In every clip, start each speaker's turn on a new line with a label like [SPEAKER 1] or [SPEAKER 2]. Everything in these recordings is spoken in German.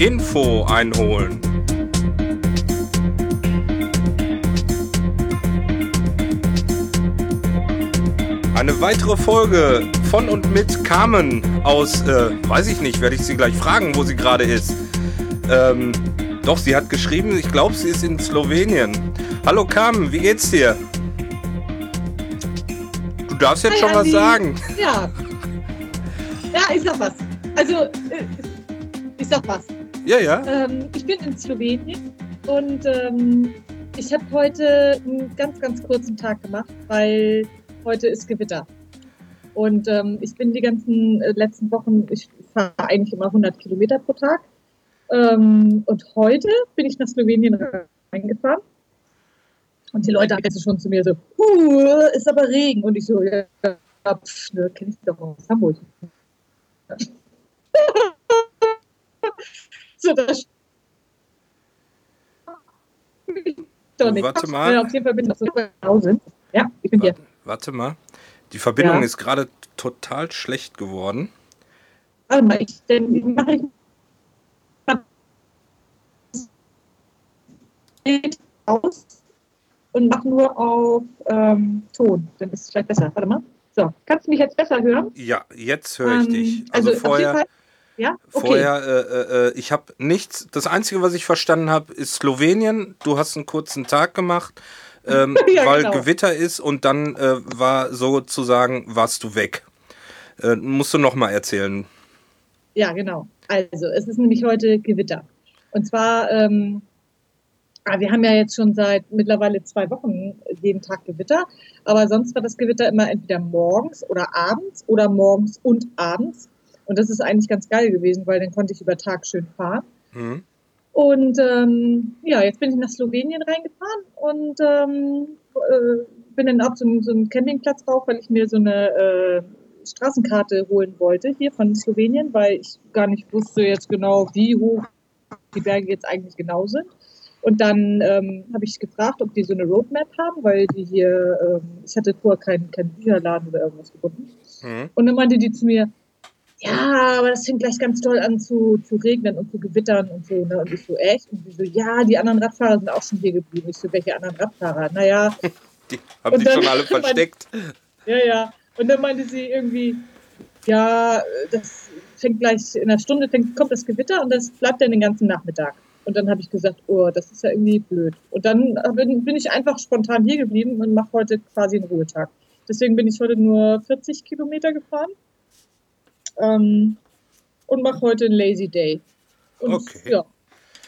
[SPEAKER 1] Info einholen. Eine weitere Folge von und mit Carmen aus, äh, weiß ich nicht, werde ich sie gleich fragen, wo sie gerade ist. Ähm, doch, sie hat geschrieben, ich glaube, sie ist in Slowenien. Hallo Carmen, wie geht's dir? Du darfst jetzt
[SPEAKER 2] Hi,
[SPEAKER 1] schon was
[SPEAKER 2] Andi.
[SPEAKER 1] sagen.
[SPEAKER 2] Ja. Ja, ich sag was. Also, äh, ich sag was.
[SPEAKER 1] Ja, ja.
[SPEAKER 2] Ähm, ich bin in Slowenien und ähm, ich habe heute einen ganz, ganz kurzen Tag gemacht, weil heute ist Gewitter. Und ähm, ich bin die ganzen äh, letzten Wochen, ich fahre eigentlich immer 100 Kilometer pro Tag. Ähm, und heute bin ich nach Slowenien reingefahren. Und die Leute haben jetzt schon zu mir so, uh, ist aber Regen. Und ich so, ja, pff, ne, kenne ich doch aus Hamburg. so, das doch nicht.
[SPEAKER 1] Warte mal.
[SPEAKER 2] Ja, auf jeden Fall bin ich so Hause. Ja, ich bin hier.
[SPEAKER 1] Warte mal. Die Verbindung
[SPEAKER 2] Ja.
[SPEAKER 1] ist gerade total schlecht geworden.
[SPEAKER 2] Warte mal, ich, dann mache ich aus und mache nur auf ähm, Ton. Dann ist es vielleicht besser. Warte mal. So, kannst du mich jetzt besser hören?
[SPEAKER 1] Ja, jetzt höre ich
[SPEAKER 2] Ähm,
[SPEAKER 1] dich. Also,
[SPEAKER 2] jeden
[SPEAKER 1] vorher.
[SPEAKER 2] Ja, okay.
[SPEAKER 1] vorher, äh, äh, ich habe nichts. Das Einzige, was ich verstanden habe, ist Slowenien. Du hast einen kurzen Tag gemacht, ähm,
[SPEAKER 2] Ja,
[SPEAKER 1] weil
[SPEAKER 2] genau.
[SPEAKER 1] Gewitter ist und dann äh, war sozusagen warst du weg. Äh, musst du noch mal erzählen.
[SPEAKER 2] Ja, genau. Also, es ist nämlich heute Gewitter. Und zwar, ähm, ah, wir haben ja jetzt schon seit mittlerweile zwei Wochen jeden Tag Gewitter, aber sonst war das Gewitter immer entweder morgens oder abends oder morgens und abends. Und das ist eigentlich ganz geil gewesen, weil dann konnte ich über Tag schön fahren.
[SPEAKER 1] Mhm.
[SPEAKER 2] Und ähm, ja, jetzt bin ich nach Slowenien reingefahren und ähm, äh, bin dann auf so so einen Campingplatz drauf, weil ich mir so eine äh, Straßenkarte holen wollte hier von Slowenien, weil ich gar nicht wusste jetzt genau, wie hoch die Berge jetzt eigentlich genau sind. Und dann ähm, habe ich gefragt, ob die so eine Roadmap haben, weil die hier, ähm, ich hatte vorher keinen keinen Bücherladen oder irgendwas gefunden.
[SPEAKER 1] Mhm.
[SPEAKER 2] Und dann meinte die zu mir, ja, aber das fängt gleich ganz toll an zu, zu regnen und zu gewittern und so. Ne? Und ich so, echt? Und die so, ja, die anderen Radfahrer sind auch schon hier geblieben. Ich so, welche anderen Radfahrer? Naja,
[SPEAKER 1] Die haben sich schon alle versteckt.
[SPEAKER 2] ja, ja. Und dann meinte sie irgendwie, ja, das fängt gleich in einer Stunde, fängt, kommt das Gewitter und das bleibt dann den ganzen Nachmittag. Und dann habe ich gesagt, oh, das ist ja irgendwie blöd. Und dann bin, bin ich einfach spontan hier geblieben und mache heute quasi einen Ruhetag. Deswegen bin ich heute nur 40 Kilometer gefahren ähm, und mache heute einen Lazy Day. Und
[SPEAKER 1] Okay.
[SPEAKER 2] ja.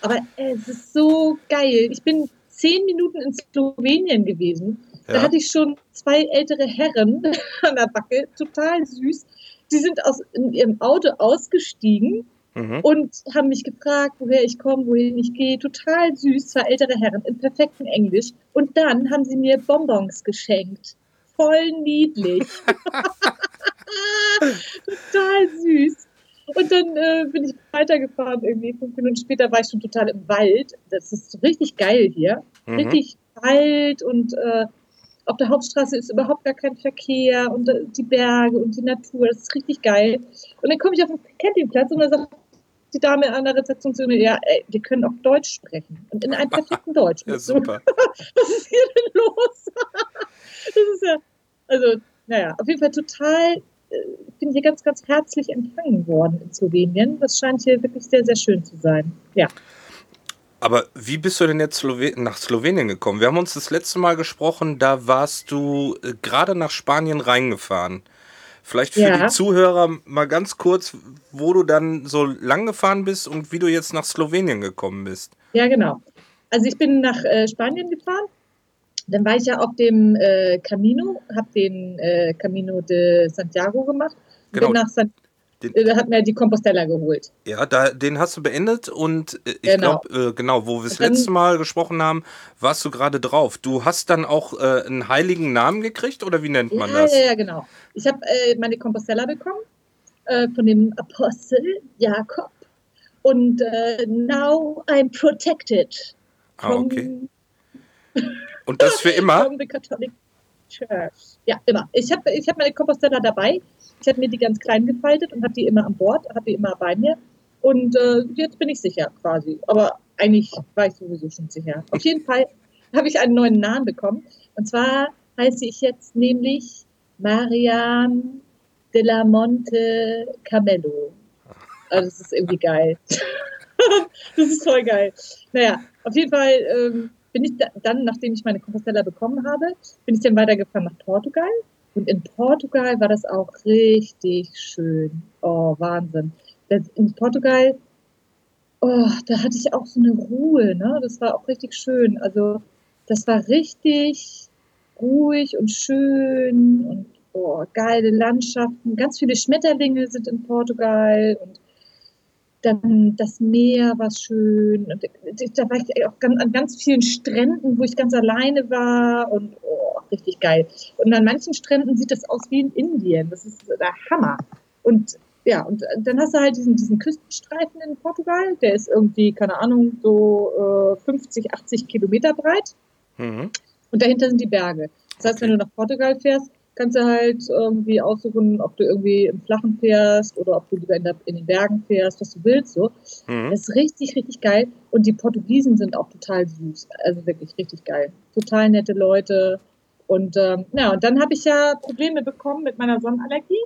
[SPEAKER 2] Aber es ist so geil. Ich bin zehn Minuten in Slowenien gewesen. Da
[SPEAKER 1] Ja.
[SPEAKER 2] hatte ich schon zwei ältere Herren an der Backe, total süß. Die sind aus in ihrem Auto ausgestiegen
[SPEAKER 1] Mhm.
[SPEAKER 2] und haben mich gefragt, woher ich komme, wohin ich gehe. Total süß, zwei ältere Herren in perfektem Englisch. Und dann haben sie mir Bonbons geschenkt. Voll niedlich. total süß. Und dann äh, bin ich weitergefahren irgendwie. Fünf Minuten später war ich schon total im Wald. Das ist richtig geil hier.
[SPEAKER 1] Mhm.
[SPEAKER 2] Richtig Wald und äh, auf der Hauptstraße ist überhaupt gar kein Verkehr und äh, die Berge und die Natur. Das ist richtig geil. Und dann komme ich auf den Campingplatz und dann sagt die Dame an der Rezeption zu mir, ja, ey, wir können auch Deutsch sprechen. Und in einem perfekten Deutsch.
[SPEAKER 1] Ja, super.
[SPEAKER 2] was ist hier denn los? das ist ja, also, naja, auf jeden Fall total, bin hier ganz, ganz herzlich empfangen worden in Slowenien. Das scheint hier wirklich sehr, sehr schön zu sein. Ja.
[SPEAKER 1] Aber wie bist du denn jetzt Slowe nach Slowenien gekommen? Wir haben uns das letzte Mal gesprochen, da warst du äh, gerade nach Spanien reingefahren. Vielleicht für
[SPEAKER 2] Ja.
[SPEAKER 1] die Zuhörer mal ganz kurz, wo du dann so lang gefahren bist und wie du jetzt nach Slowenien gekommen bist.
[SPEAKER 2] Ja, genau. Also ich bin nach äh, Spanien gefahren. Dann war ich ja auf dem äh, Camino, habe den äh, Camino de Santiago gemacht.
[SPEAKER 1] Genau.
[SPEAKER 2] Bin nach San
[SPEAKER 1] Den-
[SPEAKER 2] äh, hat mir die Compostela geholt.
[SPEAKER 1] Ja, da, den hast du beendet und äh, ich
[SPEAKER 2] Genau.
[SPEAKER 1] glaube, äh, genau, wo wir das letzte Mal gesprochen haben, warst du gerade drauf. Du hast dann auch äh, einen heiligen Namen gekriegt oder wie nennt man
[SPEAKER 2] Ja,
[SPEAKER 1] das?
[SPEAKER 2] ja, ja, genau. Ich habe äh, meine Compostela bekommen äh, von dem Apostel Jakob. Und now I'm protected
[SPEAKER 1] Ah, okay. Und das für immer?
[SPEAKER 2] from the Catholic Church. Ja, immer. Ich habe ich hab meine Compostela dabei. Ich habe mir die ganz klein gefaltet und habe die immer an Bord, habe die immer bei mir. Und äh, jetzt bin ich sicher quasi. Aber eigentlich war ich sowieso schon sicher. Auf jeden Fall habe ich einen neuen Namen bekommen. Und zwar heiße ich jetzt nämlich Marian de la Monte Camello. Also das ist irgendwie geil. das ist voll geil. Naja, auf jeden Fall ähm, bin ich da, dann, nachdem ich meine Compostella bekommen habe, bin ich dann weitergefahren nach Portugal. Und in Portugal war das auch richtig schön. Oh, Wahnsinn. Das, in Portugal, oh, da hatte ich auch so eine Ruhe, ne? Das war auch richtig schön. Also, das war richtig ruhig und schön und oh, geile Landschaften. Ganz viele Schmetterlinge sind in Portugal und dann das Meer war schön. Und da war ich auch an ganz vielen Stränden, wo ich ganz alleine war und oh, richtig geil. Und an manchen Stränden sieht das aus wie in Indien. Das ist der Hammer. Und ja, und dann hast du halt diesen, diesen Küstenstreifen in Portugal, der ist irgendwie, keine Ahnung, so äh, 50, 80 Kilometer breit. Mhm. Und dahinter sind die Berge. Das heißt, wenn du nach Portugal fährst, kannst du halt irgendwie aussuchen, ob du irgendwie im Flachen fährst oder ob du lieber in, der, in den Bergen fährst, was du willst. So. Mhm. Das ist richtig, richtig geil. Und die Portugiesen sind auch total süß. Also wirklich richtig geil. Total nette Leute. Und ähm, ja, und dann habe ich ja Probleme bekommen mit meiner Sonnenallergie.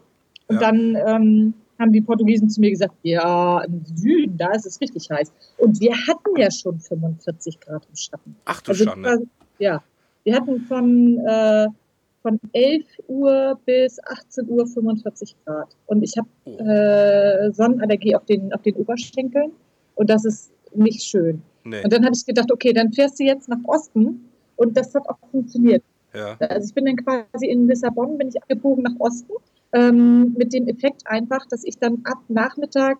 [SPEAKER 2] Und ja. dann ähm, haben die Portugiesen zu mir gesagt, ja, im Süden, da ist es richtig heiß. Und wir hatten ja schon 45 Grad im Schatten.
[SPEAKER 1] Ach du also, Schande.
[SPEAKER 2] Ja, wir hatten von äh, von 11 Uhr bis 18 Uhr 45 Grad. Und ich habe oh. äh, Sonnenallergie auf den, auf den Oberschenkeln und das ist nicht schön. Nee. Und dann habe ich gedacht, okay, dann fährst du jetzt nach Osten und das hat auch funktioniert. Ja. Also ich bin dann quasi in Lissabon, bin ich abgebogen nach Osten, ähm, mit dem Effekt einfach, dass ich dann ab Nachmittag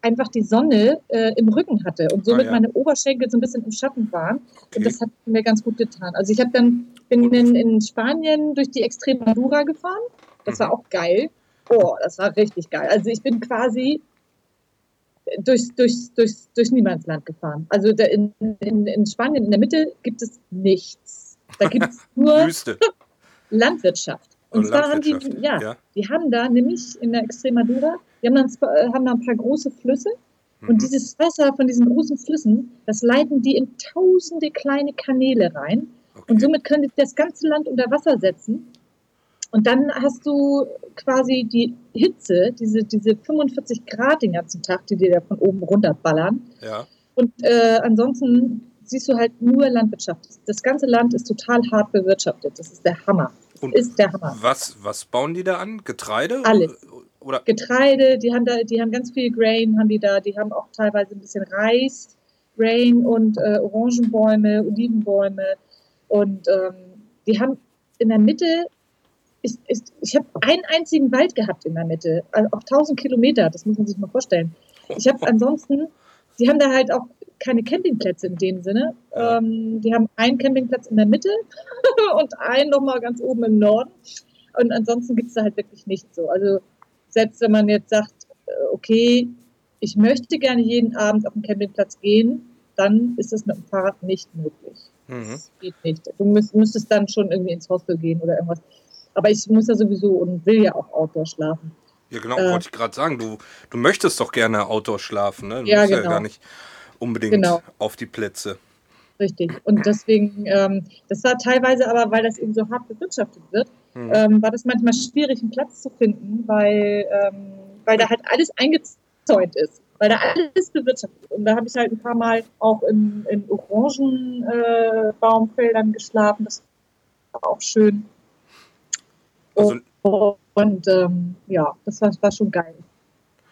[SPEAKER 2] einfach die Sonne äh, im Rücken hatte und somit ah, ja. meine Oberschenkel so ein bisschen im Schatten waren. Okay. Und das hat mir ganz gut getan. Also ich habe dann bin in, in Spanien durch die Extremadura gefahren. Das war mhm. auch geil. Oh, das war richtig geil. Also ich bin quasi durchs, durchs, durchs, durch Niemandsland gefahren. Also in, in, in Spanien in der Mitte gibt es nichts. Da gibt es nur Landwirtschaft. Und zwar haben die, ja, ja, die haben da nämlich in der Extremadura, die haben, dann, äh, haben da ein paar große Flüsse mhm. und dieses Wasser von diesen großen Flüssen, das leiten die in tausende kleine Kanäle rein okay. und somit können die das ganze Land unter Wasser setzen und dann hast du quasi die Hitze, diese, diese 45 Grad den ganzen Tag, die dir da von oben runterballern.
[SPEAKER 1] Ja.
[SPEAKER 2] Und äh, ansonsten siehst du halt nur Landwirtschaft. Das ganze Land ist total hart bewirtschaftet. Das ist der Hammer. Und ist der Hammer.
[SPEAKER 1] Was, was bauen die da an? Getreide?
[SPEAKER 2] Alles. Oder? Getreide, die haben da, die haben ganz viel Grain, haben die da, die haben auch teilweise ein bisschen Reis, Grain und äh, Orangenbäume, Olivenbäume. Und ähm, die haben in der Mitte, ich, ich, ich habe einen einzigen Wald gehabt in der Mitte, also auch 1000 Kilometer, das muss man sich mal vorstellen. Ich habe ansonsten, sie haben da halt auch keine Campingplätze in dem Sinne. Ähm, die haben einen Campingplatz in der Mitte und einen nochmal ganz oben im Norden. Und ansonsten gibt es da halt wirklich nichts so. Also selbst wenn man jetzt sagt, äh, okay, ich möchte gerne jeden Abend auf den Campingplatz gehen, dann ist das mit dem Fahrrad nicht möglich. Mhm. Das geht nicht. Du müsst, müsstest dann schon irgendwie ins Hostel gehen oder irgendwas. Aber ich muss ja sowieso und will ja auch Outdoor schlafen.
[SPEAKER 1] Ja, genau, äh, wollte ich gerade sagen. Du, du möchtest doch gerne Outdoor schlafen, ne? Du
[SPEAKER 2] ja, genau. ja
[SPEAKER 1] gar nicht unbedingt genau. auf die Plätze.
[SPEAKER 2] Richtig. Und deswegen, ähm, das war teilweise aber, weil das eben so hart bewirtschaftet wird, mhm. ähm, war das manchmal schwierig, einen Platz zu finden, weil, ähm, weil da halt alles eingezäunt ist, weil da alles bewirtschaftet ist. Und da habe ich halt ein paar Mal auch in, in Orangenbaumfeldern äh, geschlafen. Das war auch schön. Also, und, und ähm, ja, das war, war schon geil.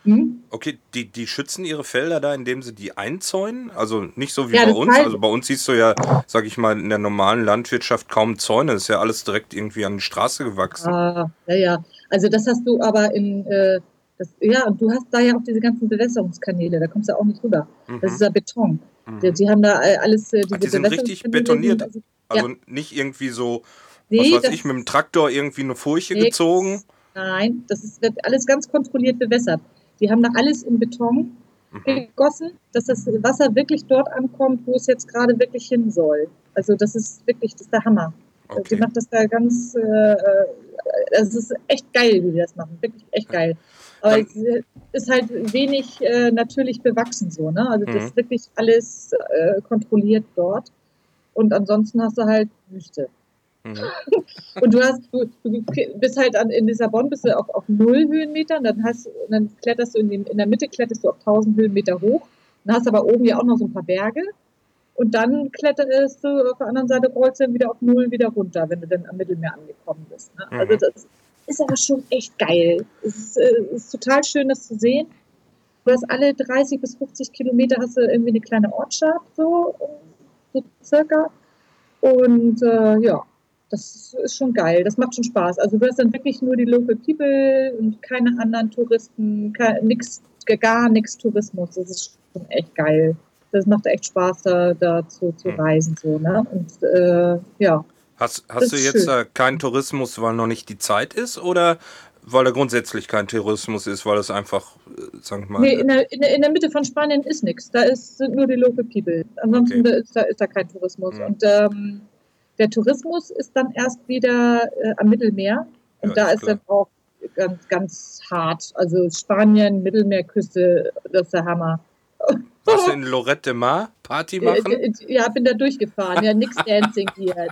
[SPEAKER 1] Hm? Okay, die, die schützen ihre Felder da, indem sie die einzäunen? Also nicht so wie ja, bei uns. Also bei uns siehst du ja, sag ich mal, in der normalen Landwirtschaft kaum Zäune. Das ist ja alles direkt irgendwie an die Straße gewachsen.
[SPEAKER 2] Ah, ja, ja. Also das hast du aber in, äh, das, ja, und du hast da ja auch diese ganzen Bewässerungskanäle, da kommst du auch nicht rüber. Mhm. Das ist ja Beton. Mhm. Die, die, haben da alles,
[SPEAKER 1] äh, diese Ach, die sind richtig betoniert. Also, also ja. nicht irgendwie so, nee, was weiß ich, mit dem Traktor irgendwie eine Furche nee, gezogen.
[SPEAKER 2] Nein, das ist, wird alles ganz kontrolliert bewässert. Die haben da alles in Beton mhm. gegossen, dass das Wasser wirklich dort ankommt, wo es jetzt gerade wirklich hin soll. Also das ist wirklich, das ist der Hammer. Okay. Die macht das da ganz, äh, äh das ist echt geil, wie die das machen. Wirklich echt geil. Aber es ist halt wenig äh, natürlich bewachsen so, ne? Also das
[SPEAKER 1] Mhm.
[SPEAKER 2] ist wirklich alles äh, kontrolliert dort. Und ansonsten hast du halt Wüste.
[SPEAKER 1] Mhm.
[SPEAKER 2] Und du hast, du, du bist halt an, in Lissabon bist du auf, auf null Höhenmeter und dann hast, dann kletterst du in, den, in der Mitte kletterst du auf 1000 Höhenmeter hoch. Dann hast aber oben ja auch noch so ein paar Berge. Und dann kletterst du auf der anderen Seite du dann wieder auf null wieder runter, wenn du dann am Mittelmeer angekommen bist. Ne? Also
[SPEAKER 1] Mhm.
[SPEAKER 2] das ist aber schon echt geil. Es ist, äh, ist total schön, das zu sehen. Du hast alle 30 bis 50 Kilometer hast du irgendwie eine kleine Ortschaft, so, so circa. Und äh, ja, das ist schon geil. Das macht schon Spaß. Also du hast dann wirklich nur die Local People und keine anderen Touristen, kein, nix, gar nichts Tourismus. Das ist schon echt geil. Das macht echt Spaß, da, da zu, zu
[SPEAKER 1] Hm.
[SPEAKER 2] reisen. So, ne? Und äh, ja,
[SPEAKER 1] Hast, hast du jetzt
[SPEAKER 2] schön.
[SPEAKER 1] keinen Tourismus, weil noch nicht die Zeit ist oder weil da grundsätzlich kein Tourismus ist, weil es einfach, äh, sagen wir mal,
[SPEAKER 2] Nee, in der, in, der, in der Mitte von Spanien ist nichts. Da ist, sind nur die Local People. Ansonsten
[SPEAKER 1] Okay.
[SPEAKER 2] da ist, da, ist da kein Tourismus.
[SPEAKER 1] Mhm.
[SPEAKER 2] Und ähm, der Tourismus ist dann erst wieder äh, am Mittelmeer. Und
[SPEAKER 1] Ja,
[SPEAKER 2] da
[SPEAKER 1] ist
[SPEAKER 2] ist dann auch ganz, ganz hart. Also Spanien, Mittelmeerküste, das ist der Hammer.
[SPEAKER 1] Was in Lorette de Mar Party machen?
[SPEAKER 2] Äh, äh, Ja, bin da durchgefahren. Ja, nix Dancing hier.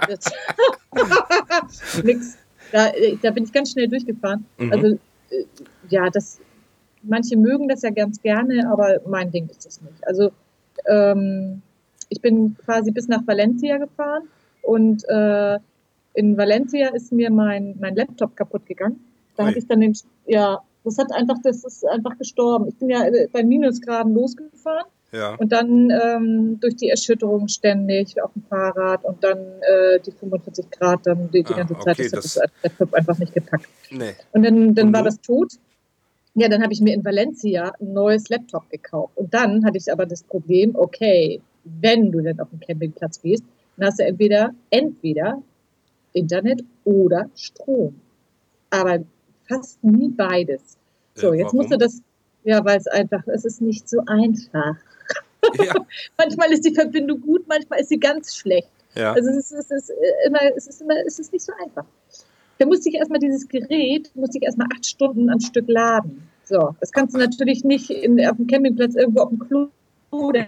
[SPEAKER 2] Nix. Da, äh, da bin ich ganz schnell durchgefahren.
[SPEAKER 1] Mhm.
[SPEAKER 2] Also, äh, ja, das, manche mögen das ja ganz gerne, aber mein Ding ist das nicht. Also, ähm, ich bin quasi bis nach Valencia gefahren und äh, in Valencia ist mir mein, mein Laptop kaputt gegangen. Da hatte ich dann den, ja, das hat einfach, das ist einfach gestorben. Ich bin ja äh, bei Minusgraden losgefahren
[SPEAKER 1] ja.
[SPEAKER 2] und dann ähm, durch die Erschütterung ständig auf dem Fahrrad und dann äh, die 45 Grad dann die, die
[SPEAKER 1] Ah,
[SPEAKER 2] ganze Zeit.
[SPEAKER 1] okay,
[SPEAKER 2] das
[SPEAKER 1] das-
[SPEAKER 2] hat das Laptop einfach nicht gepackt.
[SPEAKER 1] Nee.
[SPEAKER 2] Und dann, dann
[SPEAKER 1] Und
[SPEAKER 2] war das tot. Ja, dann habe ich mir in Valencia ein neues Laptop gekauft. Und dann hatte ich aber das Problem, okay, wenn du denn auf den Campingplatz gehst, dann hast du entweder, entweder Internet oder Strom. Aber fast nie beides. So, jetzt musst du das, ja, weil es einfach, es ist nicht so einfach.
[SPEAKER 1] Ja,
[SPEAKER 2] Manchmal ist die Verbindung gut, manchmal ist sie ganz schlecht.
[SPEAKER 1] ja.
[SPEAKER 2] Also es ist, es ist äh, immer, es ist immer, es ist nicht so einfach. Da musste ich erstmal dieses Gerät, musste ich erstmal acht Stunden am Stück laden. So, das kannst du natürlich nicht in, auf dem Campingplatz irgendwo auf dem Klo oder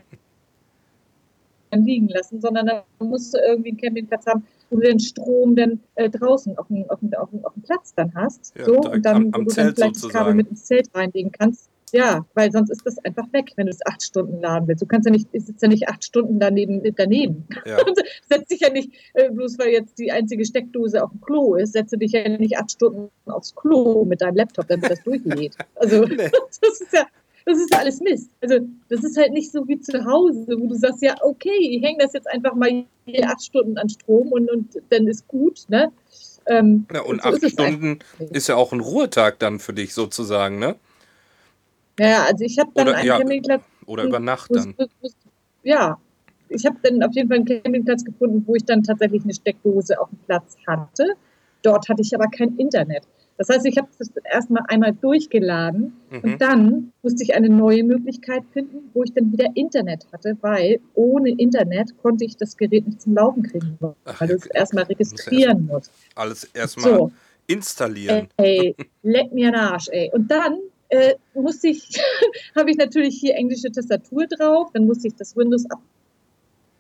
[SPEAKER 2] liegen lassen, sondern da musst du irgendwie einen Campingplatz haben, wo du den Strom dann äh, draußen auf dem, auf, dem, auf, dem, auf dem Platz dann hast.
[SPEAKER 1] Ja,
[SPEAKER 2] so, und dann,
[SPEAKER 1] am-
[SPEAKER 2] wo
[SPEAKER 1] am
[SPEAKER 2] du
[SPEAKER 1] Zelt
[SPEAKER 2] dann vielleicht das
[SPEAKER 1] sozusagen.
[SPEAKER 2] Kabel mit ins Zelt reinlegen kannst. Ja, weil sonst ist das einfach weg, wenn du es acht Stunden laden willst. Du kannst ja nicht, sitzt ja nicht acht Stunden daneben, daneben.
[SPEAKER 1] ja.
[SPEAKER 2] Setz dich ja nicht, äh, bloß weil jetzt die einzige Steckdose auf dem Klo ist, setze dich ja nicht acht Stunden aufs Klo mit deinem Laptop, damit das durchlädt. Also
[SPEAKER 1] Nee.
[SPEAKER 2] das ist ja, das ist ja alles Mist. Also das ist halt nicht so wie zu Hause, wo du sagst, ja, okay, ich hänge das jetzt einfach mal hier acht Stunden an Strom und, und dann ist gut, ne? Ähm,
[SPEAKER 1] ja und
[SPEAKER 2] so
[SPEAKER 1] acht
[SPEAKER 2] ist es
[SPEAKER 1] Stunden
[SPEAKER 2] eigentlich.
[SPEAKER 1] ist ja auch ein Ruhetag dann für dich sozusagen, ne?
[SPEAKER 2] Ja, also ich habe dann
[SPEAKER 1] Oder-
[SPEAKER 2] einen
[SPEAKER 1] ja,
[SPEAKER 2] Campingplatz
[SPEAKER 1] Oder über Nacht dann.
[SPEAKER 2] muss- muss- Ja, ich habe dann auf jeden Fall einen Campingplatz gefunden, wo ich dann tatsächlich eine Steckdose auf dem Platz hatte. Dort hatte ich aber kein Internet. Das heißt, ich habe das erstmal einmal durchgeladen
[SPEAKER 1] Mhm.
[SPEAKER 2] und dann musste ich eine neue Möglichkeit finden, wo ich dann wieder Internet hatte, weil ohne Internet konnte ich das Gerät nicht zum Laufen kriegen,
[SPEAKER 1] Ach,
[SPEAKER 2] weil du es erstmal registrieren musst.
[SPEAKER 1] Alles erstmal
[SPEAKER 2] So,
[SPEAKER 1] installieren.
[SPEAKER 2] Ey, leck mir den Arsch, ey. Und dann äh, musste ich, habe ich natürlich hier englische Tastatur drauf, dann musste ich das Windows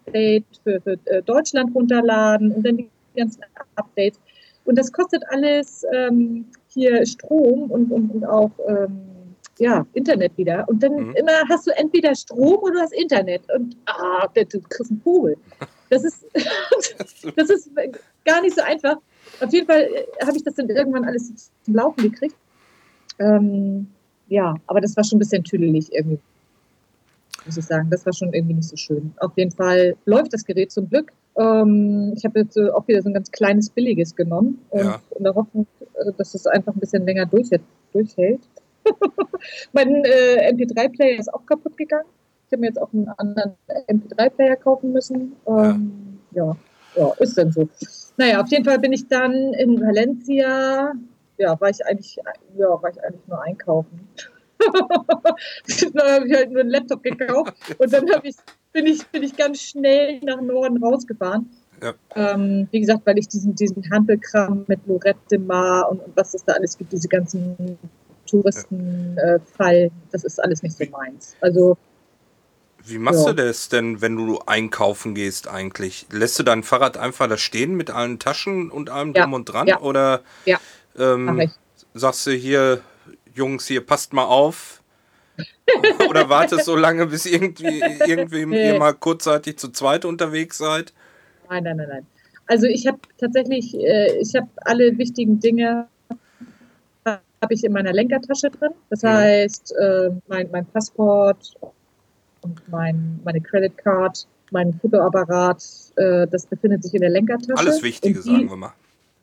[SPEAKER 2] Update für, für äh, Deutschland runterladen und dann die ganzen Updates. Und das kostet alles ähm, hier Strom und, und, und auch ähm, ja, Internet wieder. Und dann
[SPEAKER 1] Mhm.
[SPEAKER 2] immer hast du entweder Strom oder du hast Internet. Und ah, du du kriegst einen Vogel. Das ist, das ist gar nicht so einfach. Auf jeden Fall äh, habe ich das dann irgendwann alles zum Laufen gekriegt. Ähm, ja, aber das war schon ein bisschen tüdelig irgendwie, muss ich sagen. Das war schon irgendwie nicht so schön. Auf jeden Fall läuft das Gerät zum Glück. Ähm, ich habe jetzt äh, auch wieder so ein ganz kleines, billiges genommen und
[SPEAKER 1] Ja.
[SPEAKER 2] in der Hoffnung, äh, dass es einfach ein bisschen länger durchhält. durchhält. mein äh, MP3-Player ist auch kaputt gegangen. Ich habe mir jetzt auch einen anderen MP3-Player kaufen müssen. Ähm, ja. ja, ist dann so. Naja, auf jeden Fall bin ich dann in Valencia. Ja, war ich eigentlich, ja, war ich eigentlich nur einkaufen. dann habe ich halt nur einen Laptop gekauft und dann ich, bin, ich, bin ich ganz schnell nach Norden rausgefahren.
[SPEAKER 1] Ja.
[SPEAKER 2] Ähm, wie gesagt, weil ich diesen, diesen Hampelkram mit Lorette de Mar und, und was es da alles gibt, diese ganzen Touristenfall. Äh, das ist alles nicht so meins. Also
[SPEAKER 1] wie machst ja. du das denn, wenn du einkaufen gehst eigentlich? Lässt du dein Fahrrad einfach da stehen mit allen Taschen und allem ja. drum und dran?
[SPEAKER 2] Ja.
[SPEAKER 1] Oder
[SPEAKER 2] ja.
[SPEAKER 1] ähm, sagst du hier, Jungs, hier passt mal auf? Oder wartest so lange, bis irgendwie, irgendwie nee. ihr mal kurzzeitig zu zweit unterwegs seid?
[SPEAKER 2] Nein, nein, nein, nein. Also ich habe tatsächlich, äh, ich habe alle wichtigen Dinge habe ich in meiner Lenkertasche drin. Das heißt, äh, mein, mein Passport und mein, meine Credit Card, mein Fotoapparat, äh, das befindet sich in der Lenkertasche.
[SPEAKER 1] Alles Wichtige, die, sagen wir mal.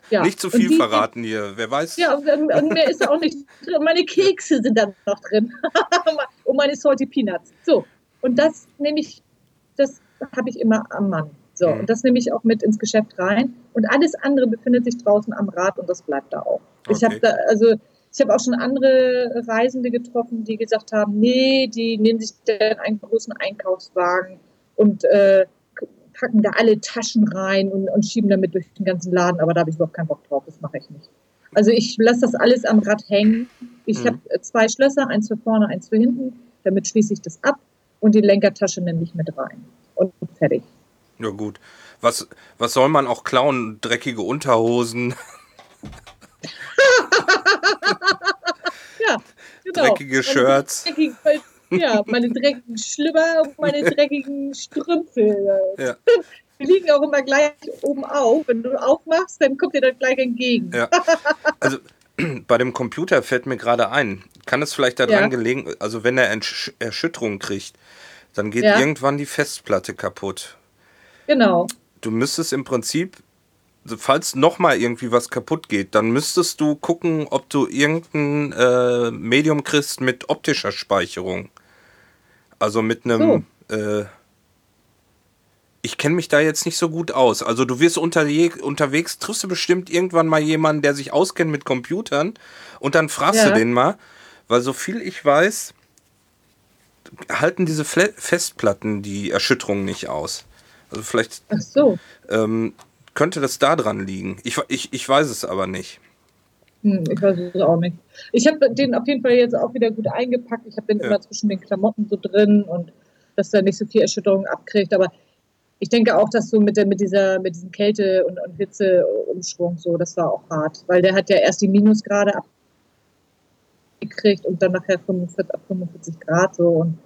[SPEAKER 1] Ja. Nicht zu viel die, verraten hier, wer weiß.
[SPEAKER 2] Ja, und, und mehr ist auch nicht drin. Meine Kekse sind dann noch drin. und meine Salty Peanuts. So, und das nehme ich, das habe ich immer am Mann. So, mhm. und das nehme ich auch mit ins Geschäft rein. Und alles andere befindet sich draußen am Rad und das bleibt da auch. Okay. Ich habe da, also ich habe auch schon andere Reisende getroffen, die gesagt haben, nee, die nehmen sich dann einen großen Einkaufswagen und äh, packen da alle Taschen rein und, und schieben damit durch den ganzen Laden. Aber da habe ich überhaupt keinen Bock drauf, das mache ich nicht. Also ich lasse das alles am Rad hängen. Ich mhm. habe zwei Schlösser, eins für vorne, eins für hinten. Damit schließe ich das ab und die Lenkertasche nehme ich mit rein. Und fertig.
[SPEAKER 1] Ja gut. Was, was soll man auch klauen? Dreckige Unterhosen.
[SPEAKER 2] ja,
[SPEAKER 1] genau. Dreckige Shirts.
[SPEAKER 2] Dreckigen, ja, meine dreckigen Schlüpper und meine dreckigen Strümpfe. Ja. Die liegen auch immer gleich oben auf. Wenn du aufmachst, dann kommt dir das gleich entgegen.
[SPEAKER 1] Ja. Also bei dem Computer fällt mir gerade ein, kann es vielleicht daran ja. gelegen, also wenn er Erschütterung kriegt, dann geht ja. irgendwann die Festplatte kaputt.
[SPEAKER 2] Genau.
[SPEAKER 1] Du müsstest im Prinzip falls nochmal irgendwie was kaputt geht, dann müsstest du gucken, ob du irgendein äh, Medium kriegst mit optischer Speicherung. Also mit einem. So. Äh, ich kenne mich da jetzt nicht so gut aus. Also du wirst unterwegs, triffst du bestimmt irgendwann mal jemanden, der sich auskennt mit Computern und dann fragst ja. du den mal, weil so viel ich weiß, halten diese Fle Festplatten die Erschütterung nicht aus. Also vielleicht.
[SPEAKER 2] So.
[SPEAKER 1] Ähm, könnte das da dran liegen? Ich, ich, ich weiß es aber nicht.
[SPEAKER 2] Hm, ich weiß es auch nicht. Ich habe den auf jeden Fall jetzt auch wieder gut eingepackt. Ich habe den ja. immer zwischen den Klamotten so drin und dass er nicht so viel Erschütterung abkriegt. Aber ich denke auch, dass so mit, der, mit dieser mit diesem Kälte- und, und Hitzeumschwung so, das war auch hart. Weil der hat ja erst die Minusgrade abgekriegt und dann nachher 45, ab 45 Grad so. Und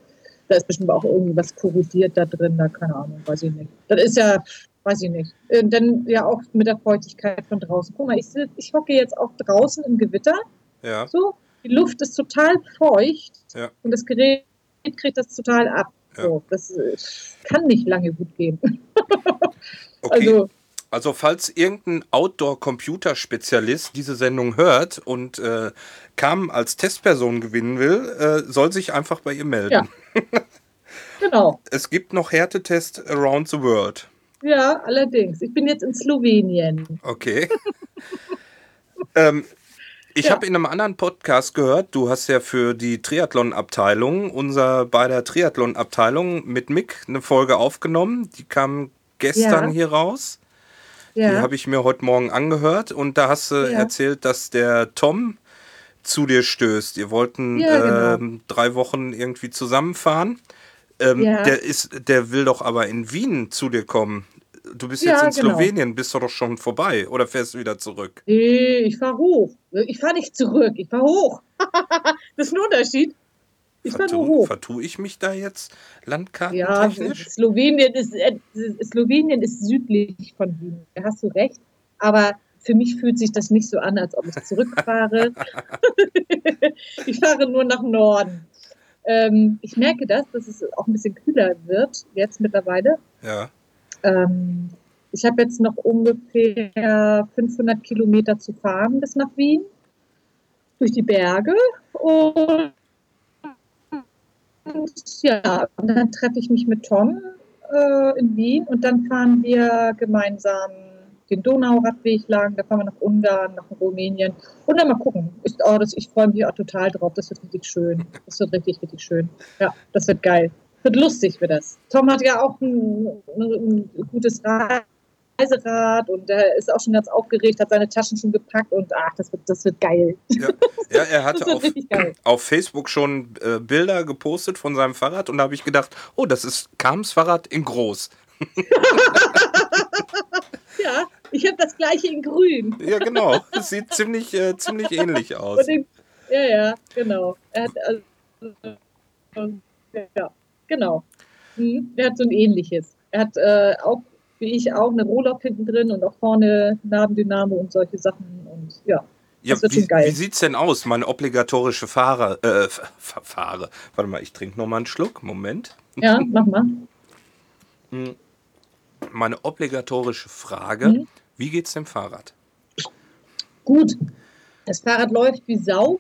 [SPEAKER 2] da ist bestimmt auch irgendwie was korrodiert da drin, da keine Ahnung, weiß ich nicht. Das ist ja, weiß ich nicht. Äh, dann ja auch mit der Feuchtigkeit von draußen. Guck mal, ich, ich hocke jetzt auch draußen im Gewitter.
[SPEAKER 1] Ja.
[SPEAKER 2] So, die Luft ist total feucht
[SPEAKER 1] ja.
[SPEAKER 2] und das Gerät kriegt das total ab. Ja. So, das äh, kann nicht lange gut gehen.
[SPEAKER 1] okay. Also, also falls irgendein Outdoor-Computerspezialist diese Sendung hört und äh, Kam als Testperson gewinnen will, äh, soll sich einfach bei ihr melden. Ja.
[SPEAKER 2] genau.
[SPEAKER 1] Es gibt noch Härtetest around the world.
[SPEAKER 2] Ja, allerdings. Ich bin jetzt in Slowenien.
[SPEAKER 1] Okay. ähm, ich ja. habe in einem anderen Podcast gehört, du hast ja für die Triathlon-Abteilung, unser beider Triathlon-Abteilung mit Mick eine Folge aufgenommen. Die kam gestern ja. hier raus. Ja. Die habe ich mir heute Morgen angehört und da hast du erzählt, dass der Tom zu dir stößt. Ihr wollten genau. ähm, drei Wochen irgendwie zusammenfahren. Ähm, der, ist, der will doch aber in Wien zu dir kommen. Du bist ja, jetzt in genau. Slowenien, bist du doch schon vorbei oder fährst du wieder zurück?
[SPEAKER 2] Nee, ich fahre hoch. Ich fahre nicht zurück, ich fahre hoch. das ist ein Unterschied.
[SPEAKER 1] Ich fahre nur hoch. Vertue ich mich da jetzt landkartentechnisch?
[SPEAKER 2] Ja, Slowenien ist, äh, Slowenien ist südlich von Wien. Da hast du recht. Aber für mich fühlt sich das nicht so an, als ob ich zurückfahre. ich fahre nur nach Norden. Ähm, ich merke das, dass es auch ein bisschen kühler wird jetzt mittlerweile.
[SPEAKER 1] Ja.
[SPEAKER 2] Ähm, ich habe jetzt noch ungefähr 500 Kilometer zu fahren bis nach Wien durch die Berge und ja, und dann treffe ich mich mit Tom äh, in Wien und dann fahren wir gemeinsam den Donauradweg lang, da fahren wir nach Ungarn, nach Rumänien und dann mal gucken. Ich, oh, das, ich freue mich auch total drauf, das wird richtig schön. Das wird richtig, richtig schön. Ja, das wird geil. Wird lustig für das. Tom hat ja auch ein, ein gutes Rad Reiserad und er ist auch schon ganz aufgeregt, hat seine Taschen schon gepackt und ach, das wird, das wird geil.
[SPEAKER 1] Ja, ja er hatte
[SPEAKER 2] wird
[SPEAKER 1] auf, auf Facebook schon äh, Bilder gepostet von seinem Fahrrad und da habe ich gedacht, oh, das ist Kams Fahrrad in groß.
[SPEAKER 2] Ja, ich habe das gleiche in grün.
[SPEAKER 1] Ja, genau. Es sieht ziemlich, äh, ziemlich ähnlich aus.
[SPEAKER 2] Ja, ja, genau. Er hat also, ja, genau. Mhm. Er hat so ein ähnliches. Er hat äh, auch, wie ich auch, eine Rohlock hinten drin und auch vorne Nabendynamo und solche Sachen. Und ja,
[SPEAKER 1] Ja,
[SPEAKER 2] das
[SPEAKER 1] wie, wie sieht's denn aus? Meine obligatorische Fahrer, äh, Fahre. Warte mal, ich trinke noch mal einen Schluck. Moment.
[SPEAKER 2] Ja, mach mal.
[SPEAKER 1] Meine obligatorische Frage:
[SPEAKER 2] Mhm.
[SPEAKER 1] Wie geht's dem Fahrrad?
[SPEAKER 2] Gut. Das Fahrrad läuft wie Sau.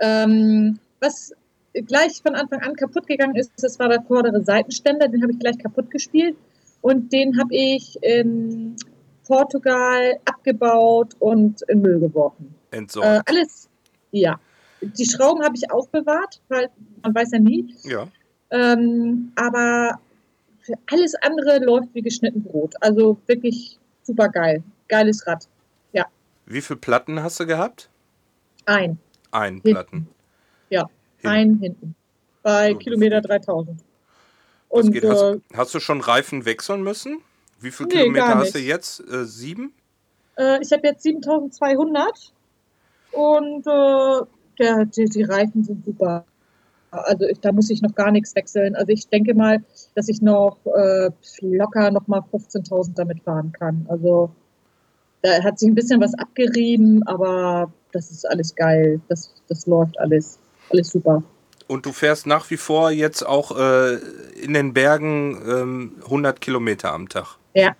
[SPEAKER 2] Ähm, was gleich von Anfang an kaputt gegangen ist, das war der vordere Seitenständer. Den habe ich gleich kaputt gespielt. Und den habe ich in Portugal abgebaut und in Müll geworfen.
[SPEAKER 1] Entsorgt.
[SPEAKER 2] Äh, alles, ja. Die Schrauben habe ich aufbewahrt, weil man weiß ja nie.
[SPEAKER 1] ja.
[SPEAKER 2] Ähm, aber alles andere läuft wie geschnitten Brot. Also wirklich super geil. Geiles Rad.
[SPEAKER 1] Wie viele Platten hast du gehabt?
[SPEAKER 2] Ein.
[SPEAKER 1] Ein
[SPEAKER 2] Hinten.
[SPEAKER 1] Platten.
[SPEAKER 2] Ja,
[SPEAKER 1] Hin-
[SPEAKER 2] ein hinten. Bei
[SPEAKER 1] So, das
[SPEAKER 2] Kilometer
[SPEAKER 1] geht.
[SPEAKER 2] 3000.
[SPEAKER 1] Das
[SPEAKER 2] Und
[SPEAKER 1] geht. Hast,
[SPEAKER 2] äh,
[SPEAKER 1] hast du schon Reifen wechseln müssen? Wie viele
[SPEAKER 2] Nee,
[SPEAKER 1] Kilometer hast du jetzt? Äh, sieben?
[SPEAKER 2] äh, ich habe jetzt 7200 und äh, der, die, die Reifen sind super. Also ich, da muss ich noch gar nichts wechseln. Also ich denke mal, dass ich noch äh, locker noch mal 15.000 damit fahren kann. Also da hat sich ein bisschen was abgerieben, aber das ist alles geil. Das, das läuft alles. Alles super.
[SPEAKER 1] Und du fährst nach wie vor jetzt auch äh, in den Bergen ähm, 100 Kilometer am Tag.
[SPEAKER 2] Ja,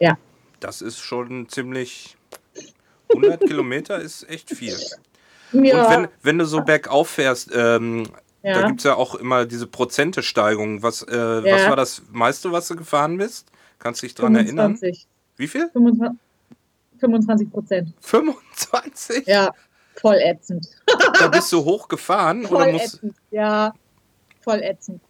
[SPEAKER 2] ja.
[SPEAKER 1] Das ist schon ziemlich. 100 Kilometer ist echt viel.
[SPEAKER 2] Ja,
[SPEAKER 1] Und wenn, wenn du so bergauf fährst, ähm, da
[SPEAKER 2] ja.
[SPEAKER 1] gibt es ja auch immer diese Prozentesteigerung. Was, äh, was
[SPEAKER 2] Ja.
[SPEAKER 1] war das meiste, was du gefahren bist? Kannst du dich dran erinnern?
[SPEAKER 2] 25.
[SPEAKER 1] Wie viel?
[SPEAKER 2] 25, 25 Prozent.
[SPEAKER 1] 25?
[SPEAKER 2] Ja, voll ätzend.
[SPEAKER 1] Da bist du hochgefahren oder
[SPEAKER 2] Voll
[SPEAKER 1] musst.
[SPEAKER 2] ätzend. Ja, voll ätzend.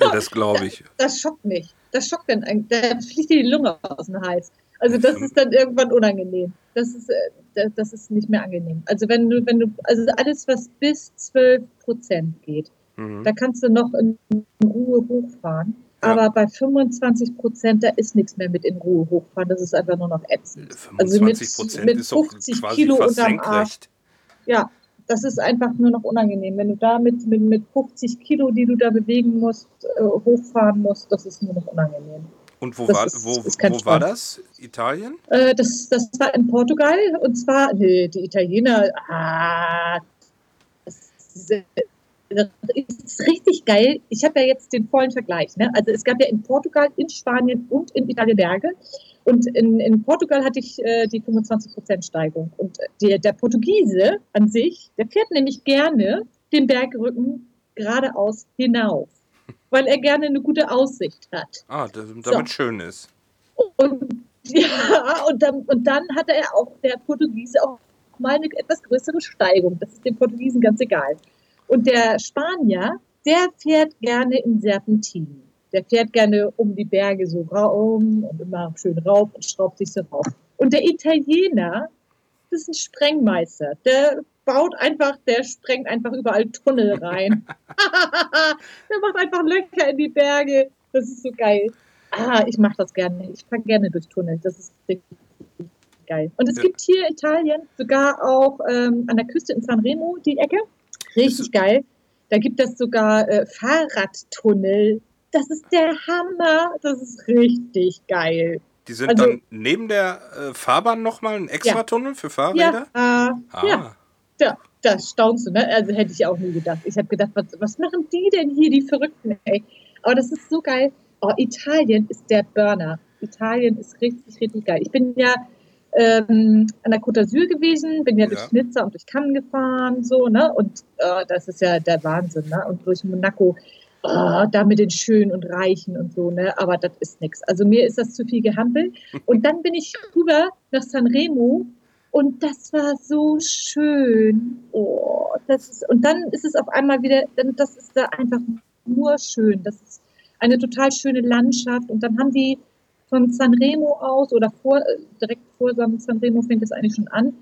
[SPEAKER 1] Ja, das glaube ich.
[SPEAKER 2] Das schockt mich. Das schockt dann. Da fliegt dir die Lunge aus dem Hals. Also das ist dann irgendwann unangenehm. Das ist, äh, das- ist nicht mehr angenehm. Also wenn du, wenn du, also alles, was bis 12 Prozent geht,
[SPEAKER 1] Mhm.
[SPEAKER 2] da kannst du noch in Ruhe hochfahren.
[SPEAKER 1] Ja.
[SPEAKER 2] Aber bei 25 Prozent, da ist nichts mehr mit in Ruhe hochfahren. Das ist einfach nur noch ätzend. Also mit-
[SPEAKER 1] 25 Prozent
[SPEAKER 2] mit
[SPEAKER 1] auch
[SPEAKER 2] 50
[SPEAKER 1] quasi
[SPEAKER 2] Kilo
[SPEAKER 1] fast
[SPEAKER 2] unterm Arsch.
[SPEAKER 1] senkrecht.
[SPEAKER 2] Ja, das ist einfach nur noch unangenehm. Wenn du da mit, mit, mit 50 Kilo, die du da bewegen musst, äh, hochfahren musst, das ist nur noch unangenehm.
[SPEAKER 1] Und wo,
[SPEAKER 2] Das
[SPEAKER 1] war,
[SPEAKER 2] ist-
[SPEAKER 1] wo,
[SPEAKER 2] ist
[SPEAKER 1] wo war das? Italien?
[SPEAKER 2] Äh, das, das war in Portugal und zwar, nee, die Italiener, ah, das ist, äh, das ist richtig geil. Ich habe ja jetzt den vollen Vergleich. Ne? Also es gab ja in Portugal, in Spanien und in Italien Berge. Und in, in Portugal hatte ich äh, die 25% Steigung. Und der, der Portugiese an sich, der fährt nämlich gerne den Bergrücken geradeaus hinauf, weil er gerne eine gute Aussicht hat.
[SPEAKER 1] Ah, da- damit schön ist.
[SPEAKER 2] Und, ja, und dann, und dann hatte er auch, der Portugiese, auch mal eine etwas größere Steigung. Das ist dem Portugiesen ganz egal. Und der Spanier, der fährt gerne in Serpentinen. Der fährt gerne um die Berge so rum und immer schön rauf und schraubt sich so rauf. Und der Italiener, das ist ein Sprengmeister. Der baut einfach, der sprengt einfach überall Tunnel rein. der macht einfach Löcher in die Berge. Das ist so geil. Ah, ich mache das gerne. Ich fahre gerne durch Tunnel. Das ist richtig geil. Und es
[SPEAKER 1] Ja.
[SPEAKER 2] gibt hier in Italien sogar auch ähm, an der Küste in Sanremo die Ecke. Richtig geil. Da gibt es sogar äh, Fahrradtunnel. Das ist der Hammer. Das ist richtig geil.
[SPEAKER 1] Die sind
[SPEAKER 2] Also-
[SPEAKER 1] dann neben der äh, Fahrbahn nochmal ein Extratunnel für Fahrräder?
[SPEAKER 2] Ja, äh,
[SPEAKER 1] Ah,
[SPEAKER 2] ja. Da, da staunst du, ne? Also hätte ich auch nie gedacht. Ich habe gedacht, was, was machen die denn hier, die Verrückten, ey? Aber das ist so geil. Oh, Italien ist der Burner. Italien ist richtig, richtig geil. Ich bin ja ähm, an der Côte d'Azur gewesen, bin ja,
[SPEAKER 1] Ja.
[SPEAKER 2] durch Nizza und durch Cannes gefahren, so, ne? Und äh, das ist ja der Wahnsinn, ne? Und durch Monaco, oh, da mit den Schönen und Reichen und so, ne? Aber das ist nichts. Also mir ist das zu viel gehampelt. Und dann bin ich rüber nach Sanremo und das war so schön. Oh, das ist, und dann ist es auf einmal wieder, das ist da einfach nur schön. Das ist eine total schöne Landschaft. Und dann haben die von Sanremo aus oder vor, direkt vor Sanremo fängt es eigentlich schon an,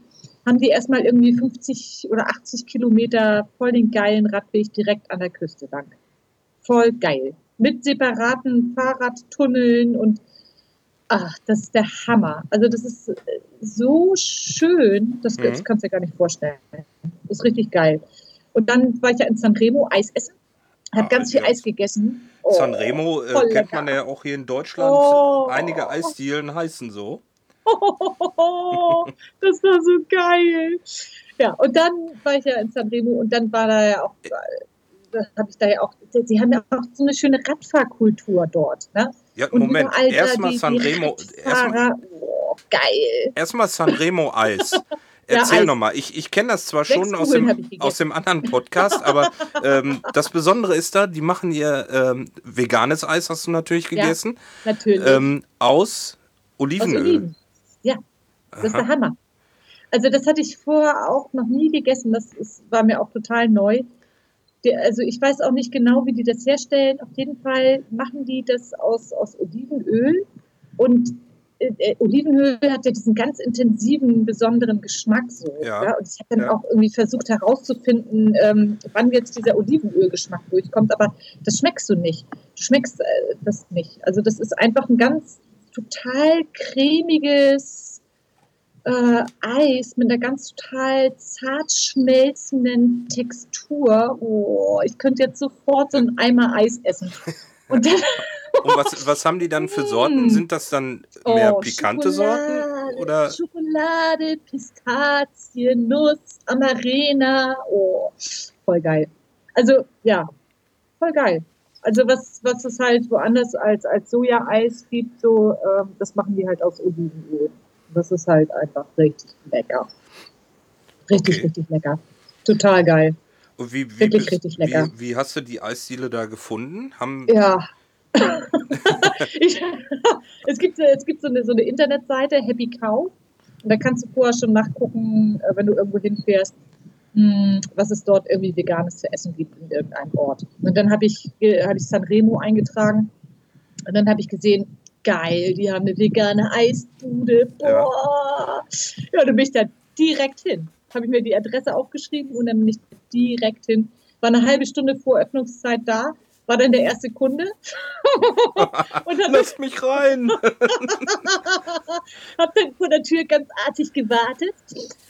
[SPEAKER 2] haben die erstmal irgendwie 50 oder 80 Kilometer voll den geilen Radweg direkt an der Küste lang. Voll geil. Mit separaten Fahrradtunneln und ach, das ist der Hammer. Also das ist äh, so schön, das, mhm. das kannst du dir gar nicht vorstellen. Das ist richtig geil. Und dann war ich ja in Sanremo Eis essen. Habe ah, ganz viel Eis gegessen.
[SPEAKER 1] Oh, Sanremo äh, kennt lecker. man ja auch hier in Deutschland. Oh. Einige Eisdielen heißen so.
[SPEAKER 2] Oh, das war so geil. Ja, und dann war ich ja in Sanremo und dann war da ja auch, habe ich da ja auch, sie haben ja auch so eine schöne Radfahrkultur dort. Ne?
[SPEAKER 1] Ja, und Moment, erstmal Sanremo. Erstmal,
[SPEAKER 2] oh, geil.
[SPEAKER 1] Erstmal Sanremo Eis. Erzähl ja, nochmal. Ich, ich kenne das zwar schon aus dem, aus dem anderen Podcast, aber ähm, das Besondere ist da, die machen hier ähm, veganes Eis, hast du natürlich gegessen.
[SPEAKER 2] Ja, natürlich.
[SPEAKER 1] Ähm, aus Olivenöl. Aus Oliven.
[SPEAKER 2] Ja, das Aha. ist der Hammer. Also das hatte ich vorher auch noch nie gegessen. Das ist, war mir auch total neu. Die, also ich weiß auch nicht genau, wie die das herstellen. Auf jeden Fall machen die das aus, aus Olivenöl. Und äh, äh Olivenöl hat ja diesen ganz intensiven, besonderen Geschmack so. Ja. ja? Und ich habe dann ja. auch irgendwie versucht herauszufinden, ähm, wann jetzt dieser Olivenölgeschmack durchkommt. Aber das schmeckst du nicht. Du schmeckst äh, das nicht. Also das ist einfach ein ganz total cremiges äh, Eis mit einer ganz total zart schmelzenden Textur. Oh, ich könnte jetzt sofort so einen Eimer Eis essen.
[SPEAKER 1] Und, dann Und was, was haben die dann für Sorten? Mm. Sind das dann mehr oh, pikante Schokolade, Sorten? Oder?
[SPEAKER 2] Schokolade, Pistazie, Nuss, Amarena. Oh, voll geil. Also, ja, voll geil. Also was, was es halt woanders als, als Soja-Eis gibt, so, ähm, das machen die halt aus Olivenöl. Das ist halt einfach richtig lecker. Richtig, okay. richtig lecker. Total geil.
[SPEAKER 1] Und wie, wie, Wirklich bist, richtig lecker. Wie, wie, hast du die Eisdiele da gefunden? Haben
[SPEAKER 2] ja. ich, es, gibt, es gibt so eine, so eine Internetseite, Happy Cow. Und da kannst du vorher schon nachgucken, äh, wenn du irgendwo hinfährst, hm, was es dort irgendwie Veganes zu essen gibt in irgendeinem Ort. Und dann habe ich, hab ich Sanremo eingetragen und dann habe ich gesehen, geil, die haben eine vegane Eisbude. Boah. Ja, ja dann bin ich da direkt hin. Habe ich mir die Adresse aufgeschrieben und dann bin ich direkt hin. War eine halbe Stunde vor Öffnungszeit da war dann der erste Kunde.
[SPEAKER 1] und dann Lass mich rein.
[SPEAKER 2] hab dann vor der Tür ganz artig gewartet.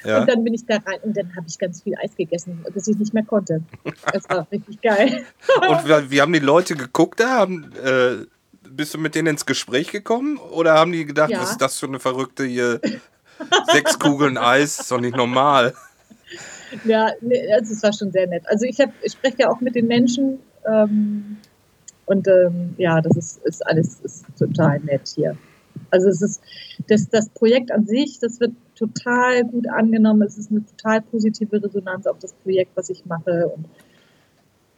[SPEAKER 2] Ja. Und dann bin ich da rein und dann habe ich ganz viel Eis gegessen, bis ich nicht mehr konnte. Das war richtig geil.
[SPEAKER 1] und wie haben die Leute geguckt da? Haben, äh, bist du mit denen ins Gespräch gekommen? Oder haben die gedacht, ja. was ist das für eine verrückte hier? Sechs Kugeln Eis, ist doch nicht normal.
[SPEAKER 2] Ja, nee, also es war schon sehr nett. Also ich, hab, ich spreche ja auch mit den Menschen ähm, und ähm, ja, das ist, ist alles ist total nett hier. Also es ist das, das Projekt an sich, das wird total gut angenommen. Es ist eine total positive Resonanz auf das Projekt, was ich mache. Und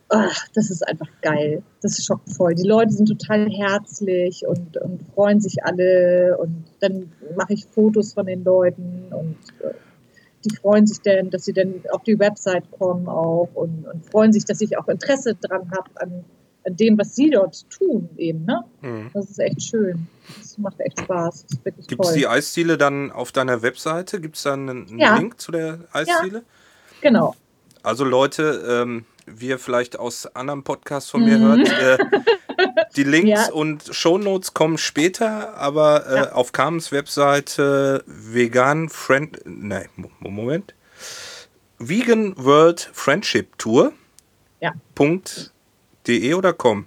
[SPEAKER 2] ach, das ist einfach geil. Das ist schockvoll. Die Leute sind total herzlich und, und freuen sich alle. Und dann mache ich Fotos von den Leuten und äh, die freuen sich denn, dass sie dann auf die Website kommen auch und, und freuen sich, dass ich auch Interesse dran habe an, an, dem, was sie dort tun eben. Ne? Mhm. Das ist echt schön. Das macht echt Spaß.
[SPEAKER 1] Gibt es die Eisziele dann auf deiner Webseite? Gibt es dann einen, ja. Link zu der Eisziele? Ja,
[SPEAKER 2] genau.
[SPEAKER 1] Also Leute, ähm, wie ihr vielleicht aus anderen Podcasts von mir mhm. hört, äh, die Links ja. und Shownotes kommen später, aber äh, ja. auf Carmens Webseite vegan friend, nein, Moment, Vegan World Friendship Tour.
[SPEAKER 2] Ja.
[SPEAKER 1] .de oder com?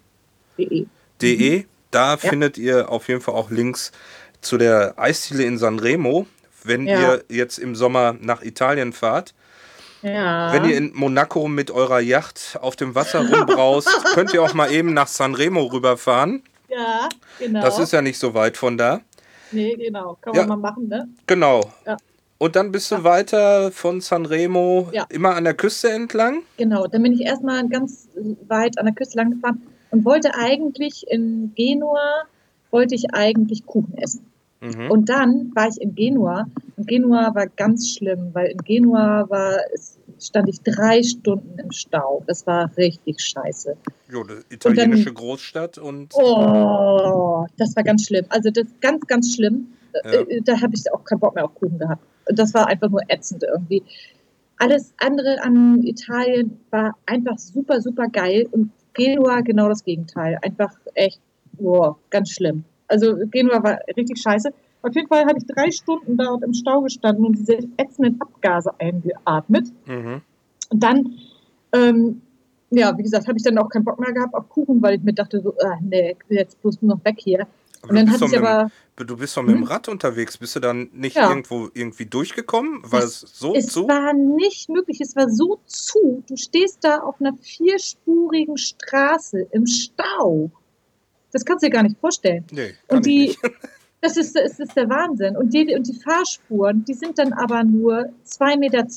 [SPEAKER 2] De.
[SPEAKER 1] De. Mhm. Da ja. findet ihr auf jeden Fall auch Links zu der Eisdiele in Sanremo. Wenn ihr jetzt im Sommer nach Italien fahrt,
[SPEAKER 2] ja.
[SPEAKER 1] Wenn ihr in Monaco mit eurer Yacht auf dem Wasser rumbraust, könnt ihr auch mal eben nach Sanremo rüberfahren.
[SPEAKER 2] Ja, genau.
[SPEAKER 1] Das ist ja nicht so weit von da.
[SPEAKER 2] Nee, genau. Kann ja. man mal machen, ne?
[SPEAKER 1] Genau. Ja. Und dann bist du ja. weiter von Sanremo ja. immer an der Küste entlang?
[SPEAKER 2] Genau, dann bin ich erstmal ganz weit an der Küste lang gefahren und wollte eigentlich in Genua, wollte ich eigentlich Kuchen essen. Mhm. Und dann war ich in Genua und Genua war ganz schlimm, weil in Genua war stand ich drei Stunden im Stau. Das war richtig scheiße.
[SPEAKER 1] Jo, eine italienische dann, Großstadt und.
[SPEAKER 2] Oh, das war ganz schlimm. Also das ganz, ganz schlimm. Ja. Äh, da habe ich auch keinen Bock mehr auf Kuchen gehabt. Das war einfach nur ätzend irgendwie. Alles andere an Italien war einfach super, super geil und Genua genau das Gegenteil. Einfach echt, boah, ganz schlimm. Also Genua war richtig scheiße. Auf jeden Fall habe ich drei Stunden dort im Stau gestanden und diese ätzenden Abgase eingeatmet. Mhm. Und dann, ähm, ja, wie gesagt, habe ich dann auch keinen Bock mehr gehabt auf Kuchen, weil ich mir dachte, so, äh, nee, ich will jetzt bloß nur noch weg hier.
[SPEAKER 1] Aber und dann hatte ich aber. du bist doch mit dem hm? Rad unterwegs. Bist du dann nicht ja. irgendwo irgendwie durchgekommen? War es, es so
[SPEAKER 2] es
[SPEAKER 1] zu?
[SPEAKER 2] Es war nicht möglich. Es war so zu. Du stehst da auf einer vierspurigen Straße im Stau. Das kannst du dir gar nicht vorstellen.
[SPEAKER 1] Nee,
[SPEAKER 2] und die. Das ist, das ist der Wahnsinn. Und die, und die Fahrspuren, die sind dann aber nur 2,20 Meter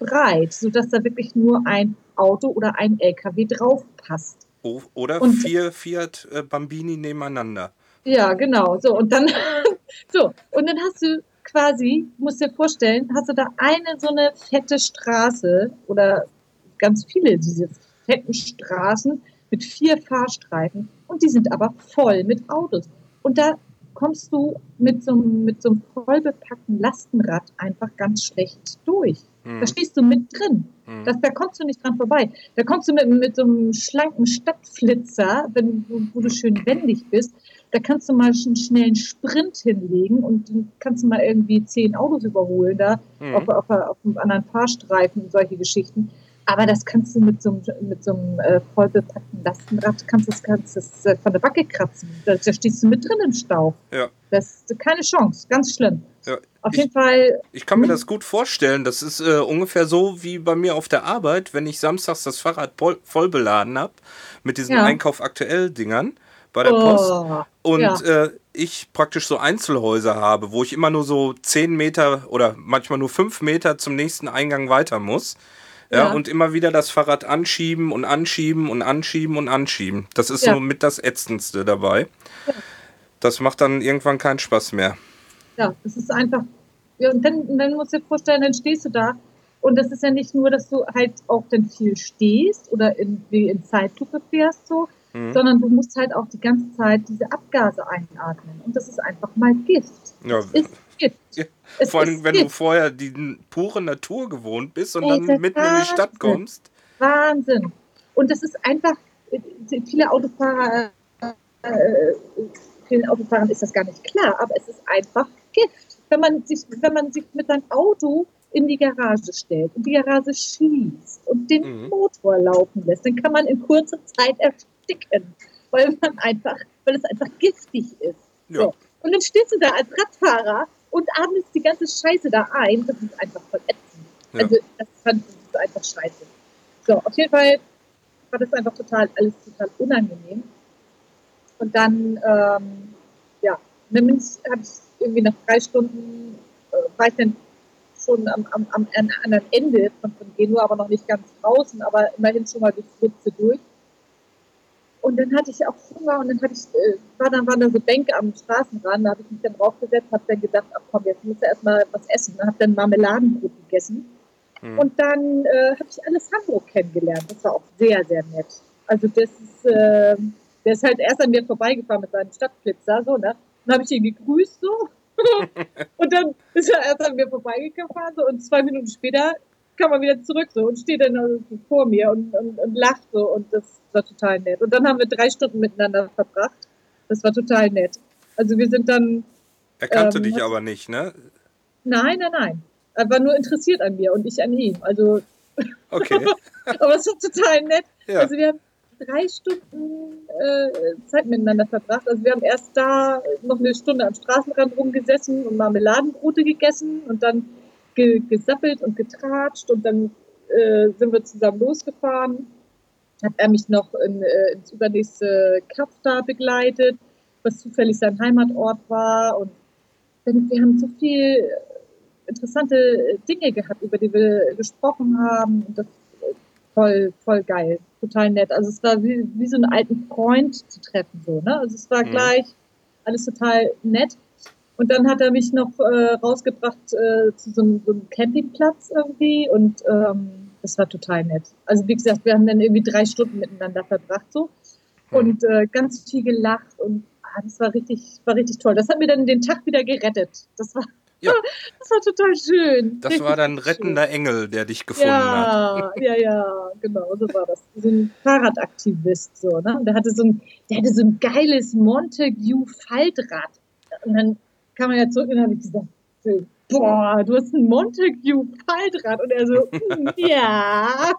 [SPEAKER 2] breit, sodass da wirklich nur ein Auto oder ein LKW drauf passt.
[SPEAKER 1] Oder und, vier Fiat äh, Bambini nebeneinander.
[SPEAKER 2] Ja, genau. So, und dann, so, und dann hast du quasi, musst dir vorstellen, hast du da eine so eine fette Straße oder ganz viele diese fetten Straßen mit vier Fahrstreifen und die sind aber voll mit Autos. Und da kommst du mit so, mit so einem vollbepackten Lastenrad einfach ganz schlecht durch. Mhm. Da stehst du mit drin. Mhm. Das, da kommst du nicht dran vorbei. Da kommst du mit, mit so einem schlanken Stadtflitzer, wenn, wo, wo du schön wendig bist, da kannst du mal einen schnellen Sprint hinlegen und kannst du mal irgendwie zehn Autos überholen da mhm. auf, auf, auf einem anderen Fahrstreifen und solche Geschichten. Aber das kannst du mit so einem, mit so einem äh, vollbepackten Lastenrad, kannst das, kannst das äh, von der Backe kratzen. Da, da, stehst du mit drin im Stau.
[SPEAKER 1] Ja.
[SPEAKER 2] Das ist keine Chance, ganz schlimm.
[SPEAKER 1] Ja.
[SPEAKER 2] Auf jeden Fall.
[SPEAKER 1] Ich kann mir hm? das gut vorstellen. Das ist äh, ungefähr so wie bei mir auf der Arbeit, wenn ich samstags das Fahrrad voll beladen habe mit diesen ja. Einkauf aktuell Dingern bei der oh, Post und ja. äh, ich praktisch so Einzelhäuser habe, wo ich immer nur so 10 Meter oder manchmal nur 5 Meter zum nächsten Eingang weiter muss. Ja, ja, und immer wieder das Fahrrad anschieben und anschieben und anschieben und anschieben. Das ist ja. so mit das Ätzendste dabei. Ja. Das macht dann irgendwann keinen Spaß mehr.
[SPEAKER 2] Ja, das ist einfach. Ja, und dann, dann musst du dir vorstellen, dann stehst du da. Und das ist ja nicht nur, dass du halt auch dann viel stehst oder in, wie in Zeitlupe fährst, so, mhm. sondern du musst halt auch die ganze Zeit diese Abgase einatmen. Und das ist einfach mal Gift.
[SPEAKER 1] Ja. Ist Gift. Ja. Vor allem, wenn du vorher die pure Natur gewohnt bist und Ey, dann mitten Wahnsinn. in die Stadt kommst.
[SPEAKER 2] Wahnsinn. Und das ist einfach, viele Autofahrer, äh, vielen Autofahrern ist das gar nicht klar, aber es ist einfach Gift. Wenn man sich, wenn man sich mit seinem Auto in die Garage stellt und die Garage schließt und den mhm. Motor laufen lässt, dann kann man in kurzer Zeit ersticken, weil man einfach, weil es einfach giftig ist. Ja. So. Und dann stehst du da als Radfahrer und atmest die ganze Scheiße da ein. Das ist einfach voll ätzend. Ja. Also das fand ich einfach scheiße. So, auf jeden Fall war das einfach total, alles total unangenehm. Und dann, ähm, ja, dann habe ich irgendwie nach drei Stunden, äh, war ich dann schon am, am, am, anderen Ende von, von Genua, aber noch nicht ganz draußen, aber immerhin schon mal durch Fritze durch. Und dann hatte ich auch Hunger und dann hatte ich, äh, war dann, waren da so Bänke am Straßenrand, da habe ich mich dann draufgesetzt, habe dann gedacht, ach komm, jetzt muss ich erstmal was essen. Dann habe dann Marmeladenbrot gegessen. Mhm. Und dann äh, habe ich Alessandro kennengelernt. Das war auch sehr, sehr nett. Also das ist, äh, der ist halt erst an mir vorbeigefahren mit seinem Stadtflitzer, so, ne? Dann habe ich ihn gegrüßt, so. und dann ist er erst an mir vorbeigefahren, so, und zwei Minuten später kam er wieder zurück, so, und steht dann also vor mir und, und, und lacht, so, und das war total nett. Und dann haben wir drei Stunden miteinander verbracht. Das war total nett. Also wir sind dann.
[SPEAKER 1] Er kannte ähm, dich aber nicht, ne?
[SPEAKER 2] Nein, nein, nein. Er war nur interessiert an mir und ich an ihm. Also.
[SPEAKER 1] Okay.
[SPEAKER 2] aber es war total nett. Ja. Also wir haben drei Stunden äh, Zeit miteinander verbracht. Also wir haben erst da noch eine Stunde am Straßenrand rumgesessen und Marmeladenbrote gegessen und dann ge gesappelt und getratscht und dann äh, sind wir zusammen losgefahren hat er mich noch in, äh, ins übernächste Kaff da begleitet, was zufällig sein Heimatort war. Und wir haben so viel interessante Dinge gehabt, über die wir gesprochen haben. Und das voll, voll geil, total nett. Also es war wie, wie so einen alten Freund zu treffen, so, ne? Also es war mhm. gleich alles total nett. Und dann hat er mich noch äh, rausgebracht äh, zu so einem, so einem, Campingplatz irgendwie und ähm, das war total nett. Also wie gesagt, wir haben dann irgendwie drei Stunden miteinander verbracht so
[SPEAKER 1] Hm.
[SPEAKER 2] und äh, ganz viel gelacht und ah, das war richtig, war richtig toll. Das hat mir dann den Tag wieder gerettet. Das war,
[SPEAKER 1] Ja.
[SPEAKER 2] das war total schön.
[SPEAKER 1] Das war dann
[SPEAKER 2] richtig schön.
[SPEAKER 1] rettender Engel, der dich gefunden hat.
[SPEAKER 2] Ja, ja, ja, genau, so war das. So ein Fahrradaktivist, so, ne? Und Der hatte so ein, der hatte so ein geiles Montague-Faltrad. Und dann kam er ja zurück und habe ich gesagt, boah, du hast ein Montague-Faltrad. Und er so, "Hm, ja.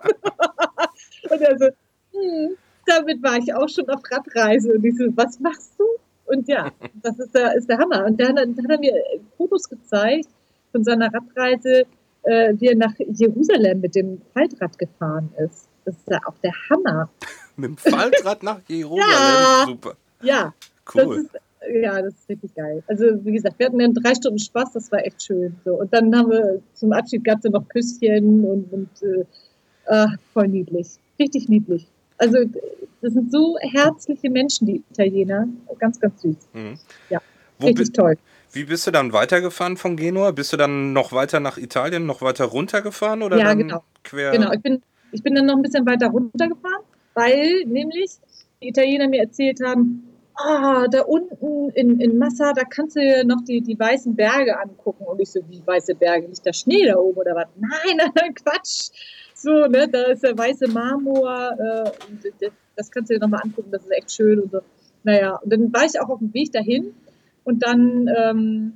[SPEAKER 2] und er so, hm, damit war ich auch schon auf Radreise. Und ich so, was machst du? Und ja, das ist der, ist der Hammer. Und dann, dann hat er mir Fotos gezeigt von seiner Radreise, äh, wie er nach Jerusalem mit dem Faltrad gefahren ist. Das ist ja auch der Hammer.
[SPEAKER 1] Mit dem Faltrad nach Jerusalem.
[SPEAKER 2] Ja.
[SPEAKER 1] Super.
[SPEAKER 2] Ja,
[SPEAKER 1] Cool.
[SPEAKER 2] das ist, ja, das ist wirklich geil. Also wie gesagt, wir hatten dann drei Stunden Spaß, das war echt schön. So. Und dann haben wir zum Abschied gab es ja noch Küsschen und, und äh, ach, voll niedlich. Richtig niedlich. Also das sind so herzliche Menschen, die Italiener. Ganz, ganz süß.
[SPEAKER 1] Mhm.
[SPEAKER 2] Ja,
[SPEAKER 1] Wo
[SPEAKER 2] Richtig toll.
[SPEAKER 1] wie bist du dann weitergefahren von Genua? Bist du dann noch weiter nach Italien, noch weiter runtergefahren oder
[SPEAKER 2] Ja,
[SPEAKER 1] dann
[SPEAKER 2] genau.
[SPEAKER 1] quer?
[SPEAKER 2] Genau, ich bin, ich bin dann noch ein bisschen weiter runtergefahren, weil nämlich die Italiener mir erzählt haben, ah, da unten in, in Massa, da kannst du dir noch die, die weißen Berge angucken. Und ich so, wie weiße Berge? Nicht der Schnee da oben oder was? Nein, Quatsch. So, ne, da ist der weiße Marmor, äh, und das, das kannst du dir nochmal angucken, das ist echt schön und so. Naja, und dann war ich auch auf dem Weg dahin und dann ähm,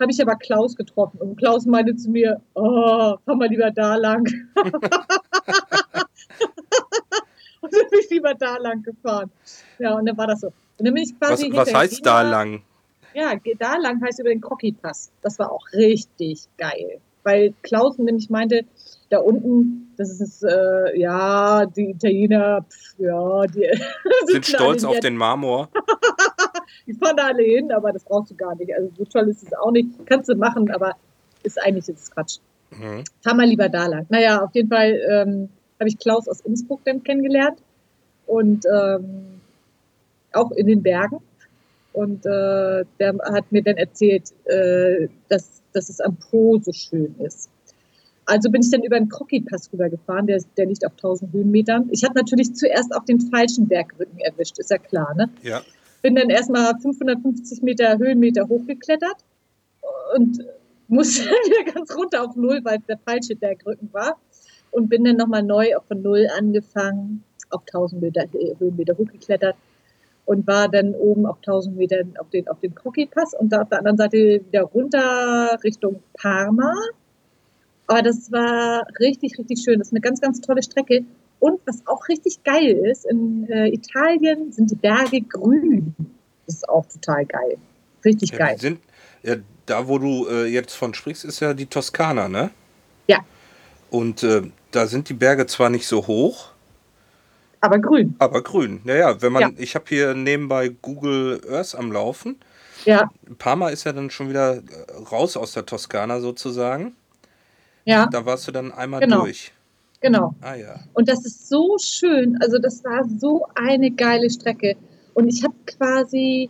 [SPEAKER 2] habe ich aber Klaus getroffen und Klaus meinte zu mir, oh, fahr mal lieber da lang. und dann bin ich lieber da lang gefahren. Ja, und dann war das so. Und dann bin ich
[SPEAKER 1] was,
[SPEAKER 2] quasi
[SPEAKER 1] was
[SPEAKER 2] hinter
[SPEAKER 1] heißt da lang?
[SPEAKER 2] Ja, da lang heißt über den Crocky-Pass. Das war auch richtig geil. Weil Klaus nämlich meinte, da unten, das ist, äh, ja, die Italiener, pf, ja, die
[SPEAKER 1] Sind stolz auf den Marmor.
[SPEAKER 2] die fahren da alle hin, aber das brauchst du gar nicht. Also so toll ist es auch nicht. Kannst du machen, aber ist eigentlich ist Quatsch.
[SPEAKER 1] Mhm.
[SPEAKER 2] Fahr mal lieber da lang. Naja, auf jeden Fall ähm, habe ich Klaus aus Innsbruck dann kennengelernt und ähm, auch in den Bergen. Und äh, der hat mir dann erzählt, äh, dass, dass es am Po so schön ist. Also bin ich dann über den Krocki-Pass rübergefahren, der, der liegt auf 1000 Höhenmetern. Ich habe natürlich zuerst auf den falschen Bergrücken erwischt, ist ja klar, ne?
[SPEAKER 1] Ja.
[SPEAKER 2] bin dann erstmal 550 Meter Höhenmeter hochgeklettert und musste dann wieder ganz runter auf Null, weil es der falsche Bergrücken war. Und bin dann nochmal neu auf von Null angefangen, auf 1000 Meter Höhenmeter hochgeklettert und war dann oben auf 1000 Metern auf den, auf dem Krocki-Pass und da auf der anderen Seite wieder runter Richtung Parma. Aber das war richtig, richtig schön. Das ist eine ganz, ganz tolle Strecke. Und was auch richtig geil ist, in äh, Italien sind die Berge grün. Das ist auch total geil. Richtig
[SPEAKER 1] Ja,
[SPEAKER 2] geil.
[SPEAKER 1] sind, ja, da, wo du äh, jetzt von sprichst, ist ja die Toskana, ne?
[SPEAKER 2] Ja.
[SPEAKER 1] Und äh, da sind die Berge zwar nicht so hoch,
[SPEAKER 2] Aber grün.
[SPEAKER 1] aber grün. Naja, wenn man,
[SPEAKER 2] Ja.
[SPEAKER 1] ich habe hier nebenbei Google Earth am Laufen.
[SPEAKER 2] Ja,
[SPEAKER 1] Parma ist ja dann schon wieder äh, raus aus der Toskana sozusagen.
[SPEAKER 2] ja,
[SPEAKER 1] Da warst du dann einmal
[SPEAKER 2] Genau.
[SPEAKER 1] durch.
[SPEAKER 2] genau.
[SPEAKER 1] Ah ja.
[SPEAKER 2] Und das ist so schön. Also das war so eine geile Strecke. Und ich habe quasi,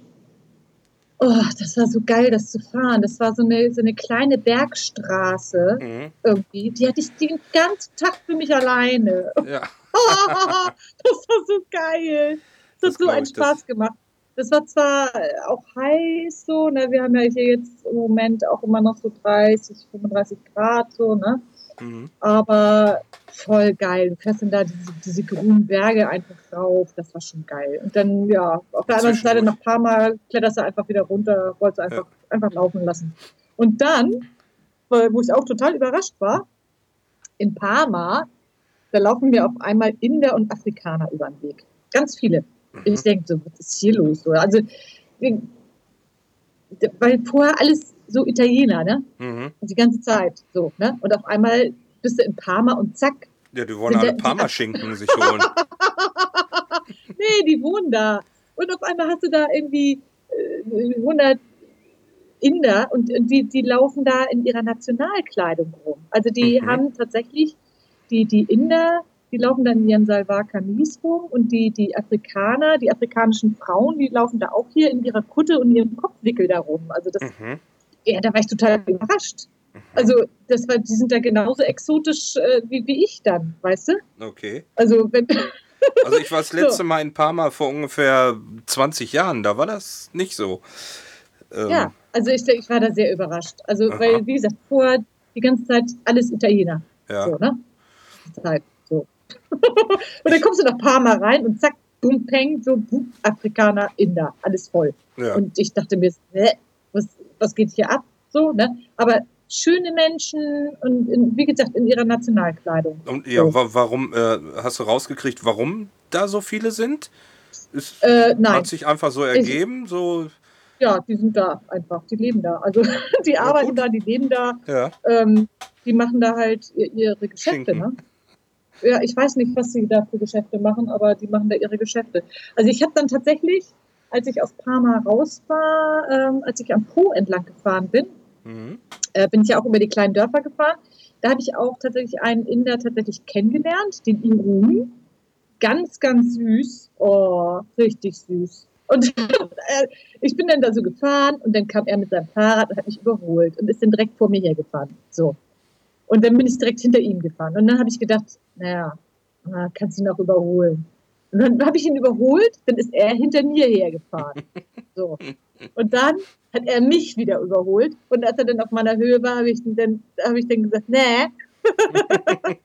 [SPEAKER 2] oh, das war so geil, das zu fahren. Das war so eine, so eine kleine Bergstraße
[SPEAKER 1] Mhm.
[SPEAKER 2] irgendwie. Die hatte ich den ganzen Tag für mich alleine.
[SPEAKER 1] Ja.
[SPEAKER 2] das war so geil. Das,
[SPEAKER 1] Das
[SPEAKER 2] hat so einen
[SPEAKER 1] ich, das-
[SPEAKER 2] Spaß gemacht. Das war zwar auch heiß so, ne? wir haben ja hier jetzt im Moment auch immer noch so 30, 35 Grad so, ne?
[SPEAKER 1] Mhm.
[SPEAKER 2] aber voll geil. Du fährst dann da diese, diese grünen Berge einfach rauf, das war schon geil. Und dann, ja, auf der anderen Seite nach Parma kletterst du einfach wieder runter, wolltest einfach, einfach laufen lassen. Und dann, wo ich auch total überrascht war, in Parma, da laufen mir auf einmal Inder und Afrikaner über den Weg. Ganz viele. Ich denke so, was ist hier los? Also, weil vorher alles so Italiener, ne?
[SPEAKER 1] Mhm.
[SPEAKER 2] Die ganze Zeit. So, ne? Und auf einmal bist du in Parma und zack.
[SPEAKER 1] Ja, die wollen alle Parmaschinken sich holen.
[SPEAKER 2] Nee, die wohnen da. Und auf einmal hast du da irgendwie äh, 100 Inder und, und die, die laufen da in ihrer Nationalkleidung rum. Also die
[SPEAKER 1] Mhm.
[SPEAKER 2] haben tatsächlich, die, die Inder, die laufen dann in ihren Salvar Kamis rum und die, die Afrikaner, die afrikanischen Frauen, die laufen da auch hier in ihrer Kutte und ihrem Kopfwickel da rum. Also das,
[SPEAKER 1] Mhm.
[SPEAKER 2] Ja, da war ich total überrascht. Also, das war, die sind da genauso exotisch äh, wie, wie ich dann, weißt du?
[SPEAKER 1] Okay.
[SPEAKER 2] Also, wenn,
[SPEAKER 1] Also ich war das letzte
[SPEAKER 2] So.
[SPEAKER 1] Mal in Parma vor ungefähr 20 Jahren, da war das nicht so. Ähm,
[SPEAKER 2] ja, also ich, ich war da sehr überrascht. Also,
[SPEAKER 1] Aha.
[SPEAKER 2] weil, wie gesagt, vorher die ganze Zeit alles Italiener.
[SPEAKER 1] ja.
[SPEAKER 2] So, ne? Die Zeit, so. und dann kommst du nach Parma rein und zack, bum, peng, so, bum, Afrikaner, Inder, alles voll.
[SPEAKER 1] ja.
[SPEAKER 2] Und ich dachte mir, hä, was, geht hier ab? So, ne? Aber schöne Menschen und in, wie gesagt, in ihrer Nationalkleidung.
[SPEAKER 1] Und ja,
[SPEAKER 2] So.
[SPEAKER 1] wa warum äh, hast du rausgekriegt, warum da so viele sind? Ist,
[SPEAKER 2] Äh, nein,
[SPEAKER 1] hat sich einfach so ergeben, so
[SPEAKER 2] ja, die sind da einfach, die leben da. Also die arbeiten
[SPEAKER 1] gut.
[SPEAKER 2] da, die leben da,
[SPEAKER 1] ja.
[SPEAKER 2] ähm, die machen da halt ihr- ihre Geschäfte, ne? Ja, ich weiß nicht, was sie da für Geschäfte machen, aber die machen da ihre Geschäfte. Also ich habe dann tatsächlich, als ich aus Parma raus war, ähm, als ich am Po entlang gefahren bin,
[SPEAKER 1] Mhm.
[SPEAKER 2] äh, bin ich ja auch über die kleinen Dörfer gefahren. Da habe ich auch tatsächlich einen Inder tatsächlich kennengelernt, den Irun. Ganz, ganz süß. Oh, richtig süß. Und äh, ich bin dann da so gefahren und dann kam er mit seinem Fahrrad und hat mich überholt und ist dann direkt vor mir hergefahren. So. Und dann bin ich direkt hinter ihm gefahren. Und dann habe ich gedacht, naja, kannst du ihn auch überholen. Und dann habe ich ihn überholt, dann ist er hinter mir hergefahren. So. Und dann hat er mich wieder überholt. Und als er dann auf meiner Höhe war, habe ich dann, habe ich dann gesagt, nee.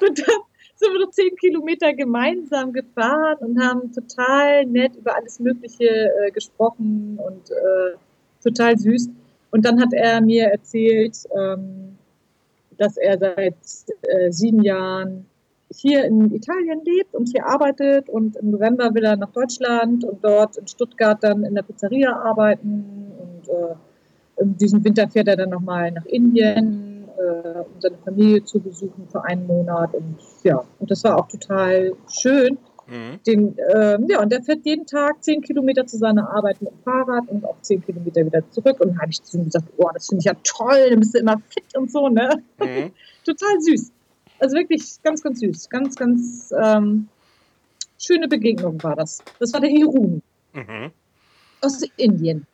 [SPEAKER 2] und dann sind wir noch zehn Kilometer gemeinsam gefahren und haben total nett über alles Mögliche äh, gesprochen und äh, total süß. Und dann hat er mir erzählt, ähm, dass er seit äh, sieben Jahren hier in Italien lebt und hier arbeitet und im November will er nach Deutschland und dort in Stuttgart dann in der Pizzeria arbeiten und äh, in diesem Winter fährt er dann nochmal nach Indien, äh, um seine Familie zu besuchen für einen Monat und ja, und das war auch total schön.
[SPEAKER 1] Mhm.
[SPEAKER 2] Den, ähm, ja, und der fährt jeden Tag zehn Kilometer zu seiner Arbeit mit dem Fahrrad und auch zehn Kilometer wieder zurück. Und dann habe ich zu ihm gesagt, oh, das finde ich ja toll, dann bist du immer fit und so, ne?
[SPEAKER 1] Mhm.
[SPEAKER 2] Total süß. Also wirklich ganz, ganz süß. Ganz, ganz ähm, schöne Begegnung war das. Das war der Irun
[SPEAKER 1] Mhm.
[SPEAKER 2] aus Indien.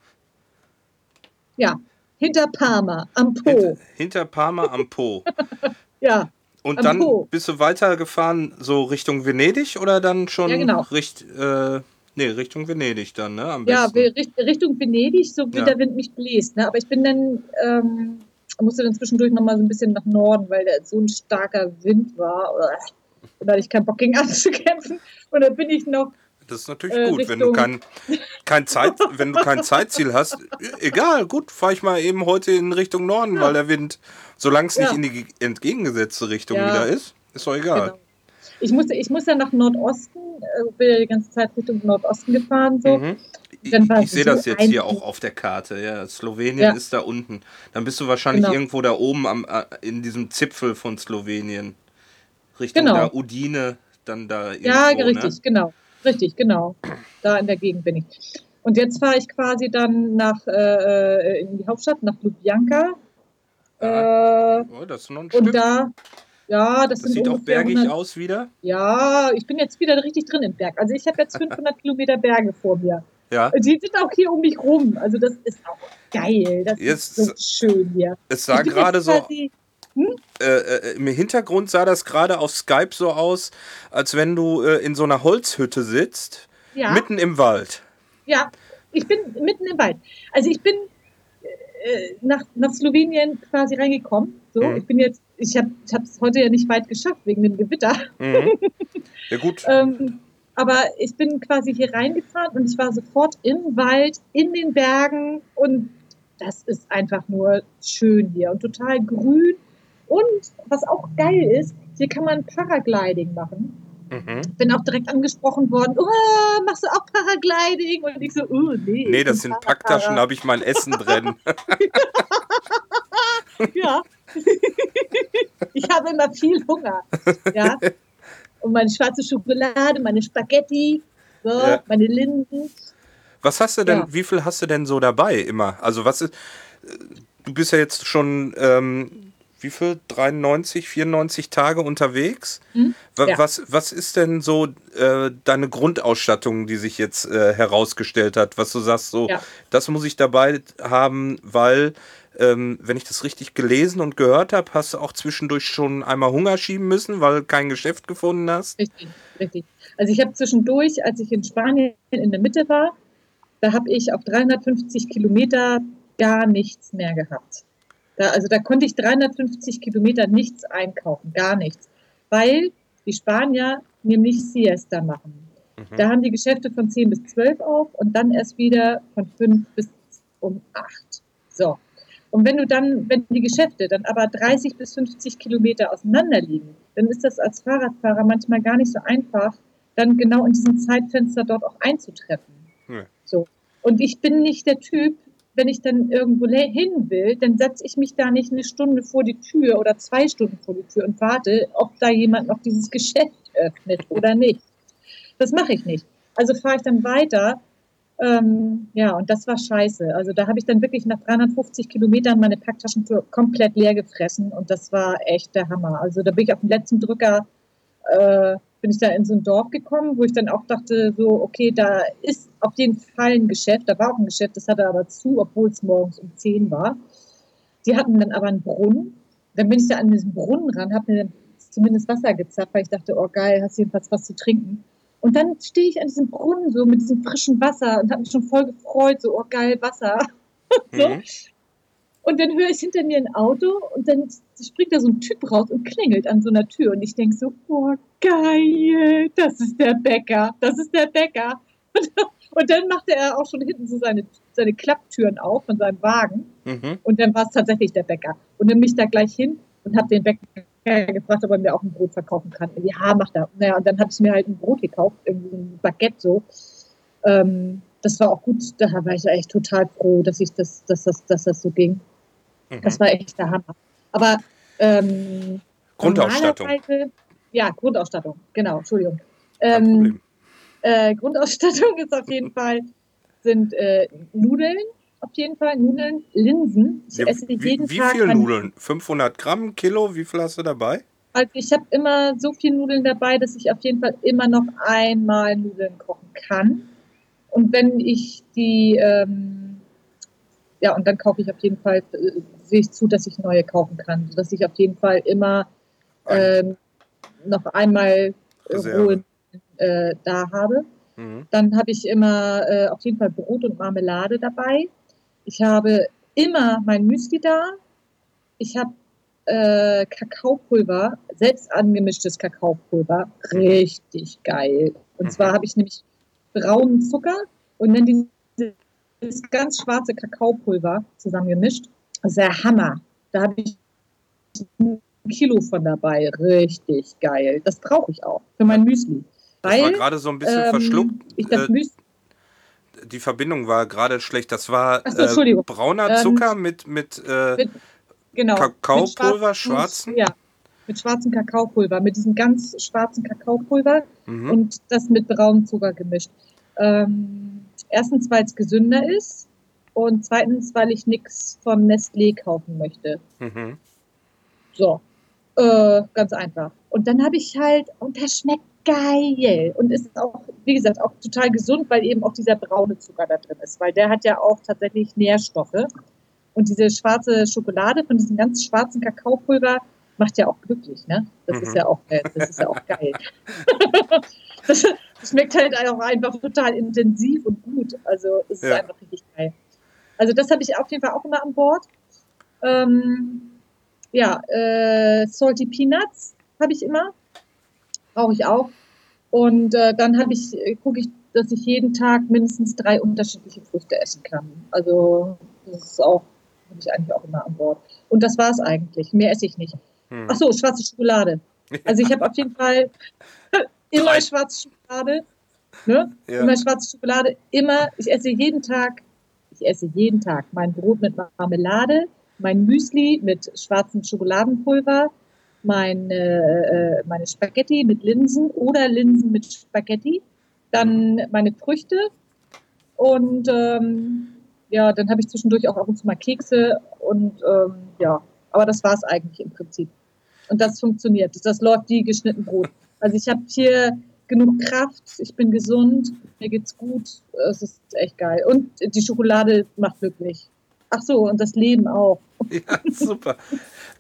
[SPEAKER 2] Ja, hinter Parma, am Po.
[SPEAKER 1] Hinter, hinter Parma am Po.
[SPEAKER 2] Ja,
[SPEAKER 1] Und dann
[SPEAKER 2] Po.
[SPEAKER 1] bist du weitergefahren, so Richtung Venedig oder dann schon
[SPEAKER 2] Ja, genau.
[SPEAKER 1] Richt, äh, nee, Richtung Venedig dann, ne? Am
[SPEAKER 2] ja
[SPEAKER 1] besten.
[SPEAKER 2] Richt- Richtung Venedig, so wie
[SPEAKER 1] Ja.
[SPEAKER 2] der Wind mich bläst. Ne? Aber ich bin dann, ähm, musste dann zwischendurch nochmal so ein bisschen nach Norden, weil da so ein starker Wind war. Und da hatte ich keinen Bock gegen anzukämpfen. Und dann bin ich noch
[SPEAKER 1] Das ist natürlich
[SPEAKER 2] Äh,
[SPEAKER 1] gut, wenn du kein, kein, Zeit, wenn du kein Zeitziel hast. Egal, gut, fahre ich mal eben heute in Richtung Norden,
[SPEAKER 2] Ja.
[SPEAKER 1] weil der Wind, solange es nicht
[SPEAKER 2] Ja.
[SPEAKER 1] in die entgegengesetzte Richtung
[SPEAKER 2] Ja.
[SPEAKER 1] wieder ist, ist doch egal.
[SPEAKER 2] Genau. Ich musste, ich muss ja nach Nordosten, äh, bin ja die ganze Zeit Richtung Nordosten gefahren. So.
[SPEAKER 1] Mhm. Ich, ich sehe das jetzt hier auch auf der Karte. Ja, Slowenien
[SPEAKER 2] Ja.
[SPEAKER 1] ist da unten. Dann bist du wahrscheinlich
[SPEAKER 2] Genau.
[SPEAKER 1] irgendwo da oben am, äh, in diesem Zipfel von Slowenien. Richtung
[SPEAKER 2] Genau.
[SPEAKER 1] da Udine, dann da irgendwo.
[SPEAKER 2] Ja,
[SPEAKER 1] ne?
[SPEAKER 2] richtig, genau. Richtig, genau. Da in der Gegend bin ich. Und jetzt fahre ich quasi dann nach äh, in die Hauptstadt, nach Lubjanka. Äh,
[SPEAKER 1] Oh, das ist noch ein Stück.
[SPEAKER 2] und da, ja, das,
[SPEAKER 1] das sieht auch bergig
[SPEAKER 2] 100
[SPEAKER 1] aus wieder.
[SPEAKER 2] Ja, ich bin jetzt wieder richtig drin im Berg. Also ich habe jetzt 500 Kilometer Berge vor mir.
[SPEAKER 1] Ja.
[SPEAKER 2] Die sind auch hier um mich rum. Also das ist auch geil. Das
[SPEAKER 1] Jetzt-
[SPEAKER 2] ist so schön hier.
[SPEAKER 1] Es sah gerade so,
[SPEAKER 2] quasi-
[SPEAKER 1] äh, äh, im Hintergrund sah das gerade auf Skype so aus, als wenn du äh, in so einer Holzhütte sitzt,
[SPEAKER 2] Ja.
[SPEAKER 1] mitten im Wald.
[SPEAKER 2] Ja, ich bin mitten im Wald. Also ich bin äh, nach, nach Slowenien quasi reingekommen. So,
[SPEAKER 1] Mhm.
[SPEAKER 2] ich bin jetzt, ich habe es heute ja nicht weit geschafft wegen dem Gewitter.
[SPEAKER 1] Mhm. ja gut,
[SPEAKER 2] Ähm, aber ich bin quasi hier reingefahren und ich war sofort im Wald, in den Bergen und das ist einfach nur schön hier und total grün. Und was auch geil ist, hier kann man Paragliding machen.
[SPEAKER 1] mhm.
[SPEAKER 2] Bin auch direkt angesprochen worden, oh, machst du auch Paragliding? Und ich so, oh, nee.
[SPEAKER 1] nee, das sind
[SPEAKER 2] Para-
[SPEAKER 1] Packtaschen, da habe ich mein Essen drin.
[SPEAKER 2] Ja. ich habe immer viel Hunger. Ja. Und meine schwarze Schokolade, meine Spaghetti, so,
[SPEAKER 1] Ja.
[SPEAKER 2] meine Linsen.
[SPEAKER 1] Was hast du denn,
[SPEAKER 2] Ja.
[SPEAKER 1] wie viel hast du denn so dabei immer? Also was ist, du bist ja jetzt schon ähm, wie viel? 93, 94 Tage unterwegs.
[SPEAKER 2] Hm? Ja.
[SPEAKER 1] Was, was ist denn so äh, deine Grundausstattung, die sich jetzt äh, herausgestellt hat? Was du sagst, so, das muss ich dabei haben, weil, ähm, wenn ich das richtig gelesen und gehört habe, hast du auch zwischendurch schon einmal Hunger schieben müssen, weil kein Geschäft gefunden hast.
[SPEAKER 2] Richtig, richtig. Also ich habe zwischendurch, als ich in Spanien in der Mitte war, da habe ich auf 350 Kilometer gar nichts mehr gehabt. Da, also da konnte ich 350 Kilometer nichts einkaufen, gar nichts, weil die Spanier nämlich Siesta machen.
[SPEAKER 1] Mhm.
[SPEAKER 2] Da haben die Geschäfte von 10 bis 12 auf und dann erst wieder von 5 bis um 8. So. Und wenn du dann, wenn die Geschäfte dann aber 30 bis 50 Kilometer auseinander liegen, dann ist das als Fahrradfahrer manchmal gar nicht so einfach, dann genau in diesem Zeitfenster dort auch einzutreffen.
[SPEAKER 1] Ja.
[SPEAKER 2] So. Und ich bin nicht der Typ, wenn ich dann irgendwo hin will, dann setze ich mich da nicht eine Stunde vor die Tür oder zwei Stunden vor die Tür und warte, ob da jemand noch dieses Geschäft öffnet oder nicht. Das mache ich nicht. Also fahre ich dann weiter. Ähm, ja, und das war scheiße. Also da habe ich dann wirklich nach 350 Kilometern meine Packtaschentour komplett leer gefressen und das war echt der Hammer. Also da bin ich auf den letzten Drücker, äh, bin ich da in so ein Dorf gekommen, wo ich dann auch dachte, so, okay, da ist auf jeden Fall ein Geschäft. Da war auch ein Geschäft, das hatte aber zu, obwohl es morgens um 10 war. Die hatten dann aber einen Brunnen. Dann bin ich da an diesen Brunnen ran, habe mir dann zumindest Wasser gezapft, weil ich dachte, oh geil, hast jedenfalls was zu trinken. Und dann stehe ich an diesem Brunnen so mit diesem frischen Wasser und habe mich schon voll gefreut, so, oh geil, Wasser. so.
[SPEAKER 1] Mhm.
[SPEAKER 2] Und dann höre ich hinter mir ein Auto und dann springt da so ein Typ raus und klingelt an so einer Tür. Und ich denke so, oh geil, das ist der Bäcker, das ist der Bäcker. Und, und dann machte er auch schon hinten so seine, seine Klapptüren auf von seinem Wagen.
[SPEAKER 1] Mhm.
[SPEAKER 2] Und dann war es tatsächlich der Bäcker. Und dann bin ich da gleich hin und habe den Bäcker gefragt, ob er mir auch ein Brot verkaufen kann. Ja, macht er. Naja, und dann habe ich mir halt ein Brot gekauft, irgendwie ein Baguette so. Ähm, das war auch gut. Da war ich echt total froh, dass ich das, dass das, dass das so ging.
[SPEAKER 1] Mhm.
[SPEAKER 2] Das war echt der Hammer. Aber ähm,
[SPEAKER 1] Grundausstattung.
[SPEAKER 2] Ja, Grundausstattung. Genau, Entschuldigung. Ähm, äh, Grundausstattung ist auf jeden Fall, sind äh, Nudeln, auf jeden Fall Nudeln, Linsen. Ich esse
[SPEAKER 1] wie
[SPEAKER 2] jeden
[SPEAKER 1] wie
[SPEAKER 2] Tag.
[SPEAKER 1] viel
[SPEAKER 2] mein-
[SPEAKER 1] Nudeln? 500 Gramm, Kilo? Wie viel hast du dabei?
[SPEAKER 2] Also ich habe immer so viel Nudeln dabei, dass ich auf jeden Fall immer noch einmal Nudeln kochen kann. Und wenn ich die, ähm, ja, und dann kaufe ich auf jeden Fall, äh, sehe ich zu, dass ich neue kaufen kann, sodass ich auf jeden Fall immer ähm, noch einmal äh, rohe äh, da habe.
[SPEAKER 1] Mhm.
[SPEAKER 2] Dann habe ich immer äh, auf jeden Fall Brot und Marmelade dabei. Ich habe immer mein Müsli da. Ich habe äh, Kakaopulver, selbst angemischtes Kakaopulver. Richtig geil. Und
[SPEAKER 1] Mhm.
[SPEAKER 2] zwar habe ich nämlich braunen Zucker und dann dieses ganz schwarze Kakaopulver zusammengemischt. Das ist der Hammer. Da habe ich ein Kilo von dabei. Richtig geil. Das brauche ich auch für mein Müsli.
[SPEAKER 1] Das war
[SPEAKER 2] Weil
[SPEAKER 1] gerade so ein bisschen
[SPEAKER 2] ähm,
[SPEAKER 1] verschluckt.
[SPEAKER 2] ich das
[SPEAKER 1] Äh,
[SPEAKER 2] Müsli
[SPEAKER 1] die Verbindung war gerade schlecht. Das war
[SPEAKER 2] so,
[SPEAKER 1] äh, brauner
[SPEAKER 2] Ähm,
[SPEAKER 1] Zucker mit, mit, äh,
[SPEAKER 2] mit- Genau.
[SPEAKER 1] Kakaopulver,
[SPEAKER 2] mit
[SPEAKER 1] schwarzen?
[SPEAKER 2] Ja, mit schwarzem Kakaopulver, mit diesem ganz schwarzen Kakaopulver
[SPEAKER 1] mhm.
[SPEAKER 2] und das mit braunem Zucker gemischt. Ähm, erstens, weil es gesünder ist und zweitens, weil ich nichts von Nestlé kaufen möchte.
[SPEAKER 1] Mhm.
[SPEAKER 2] So, äh, ganz einfach. Und dann habe ich halt, und das schmeckt geil und ist auch, wie gesagt, auch total gesund, weil eben auch dieser braune Zucker da drin ist, weil der hat ja auch tatsächlich Nährstoffe. Und diese schwarze Schokolade von diesem ganz schwarzen Kakaopulver macht ja auch glücklich, ne? Das
[SPEAKER 1] Mhm.
[SPEAKER 2] ist ja auch, das ist ja auch geil. das, das schmeckt halt auch einfach total intensiv und gut. Also es ist
[SPEAKER 1] Ja.
[SPEAKER 2] einfach richtig geil. Also das habe ich auf jeden Fall auch immer an Bord. Ähm, ja, äh, Salty Peanuts habe ich immer. Brauche ich auch. Und äh, dann habe ich, äh, gucke ich, dass ich jeden Tag mindestens drei unterschiedliche Früchte essen kann. Also das ist auch, habe ich eigentlich auch immer an Bord. Und das war es eigentlich. Mehr esse ich nicht.
[SPEAKER 1] Mhm.
[SPEAKER 2] Ach so, schwarze Schokolade. Also ich habe auf jeden Fall immer schwarze Schokolade. Ne?
[SPEAKER 1] Ja.
[SPEAKER 2] Immer schwarze Schokolade. Immer, ich esse jeden Tag, ich esse jeden Tag mein Brot mit Marmelade, mein Müsli mit schwarzem Schokoladenpulver, meine, äh, meine Spaghetti mit Linsen oder Linsen mit Spaghetti, dann meine Früchte und ähm, ja, dann habe ich zwischendurch auch ab und zu mal Kekse und ähm, ja, Aber das war es eigentlich im Prinzip. Und das funktioniert. Das läuft wie geschnitten Brot. Also ich habe hier genug Kraft, ich bin gesund, mir geht's gut. Es ist echt geil. Und die Schokolade macht glücklich. Ach so, und das Leben auch.
[SPEAKER 1] Ja, super.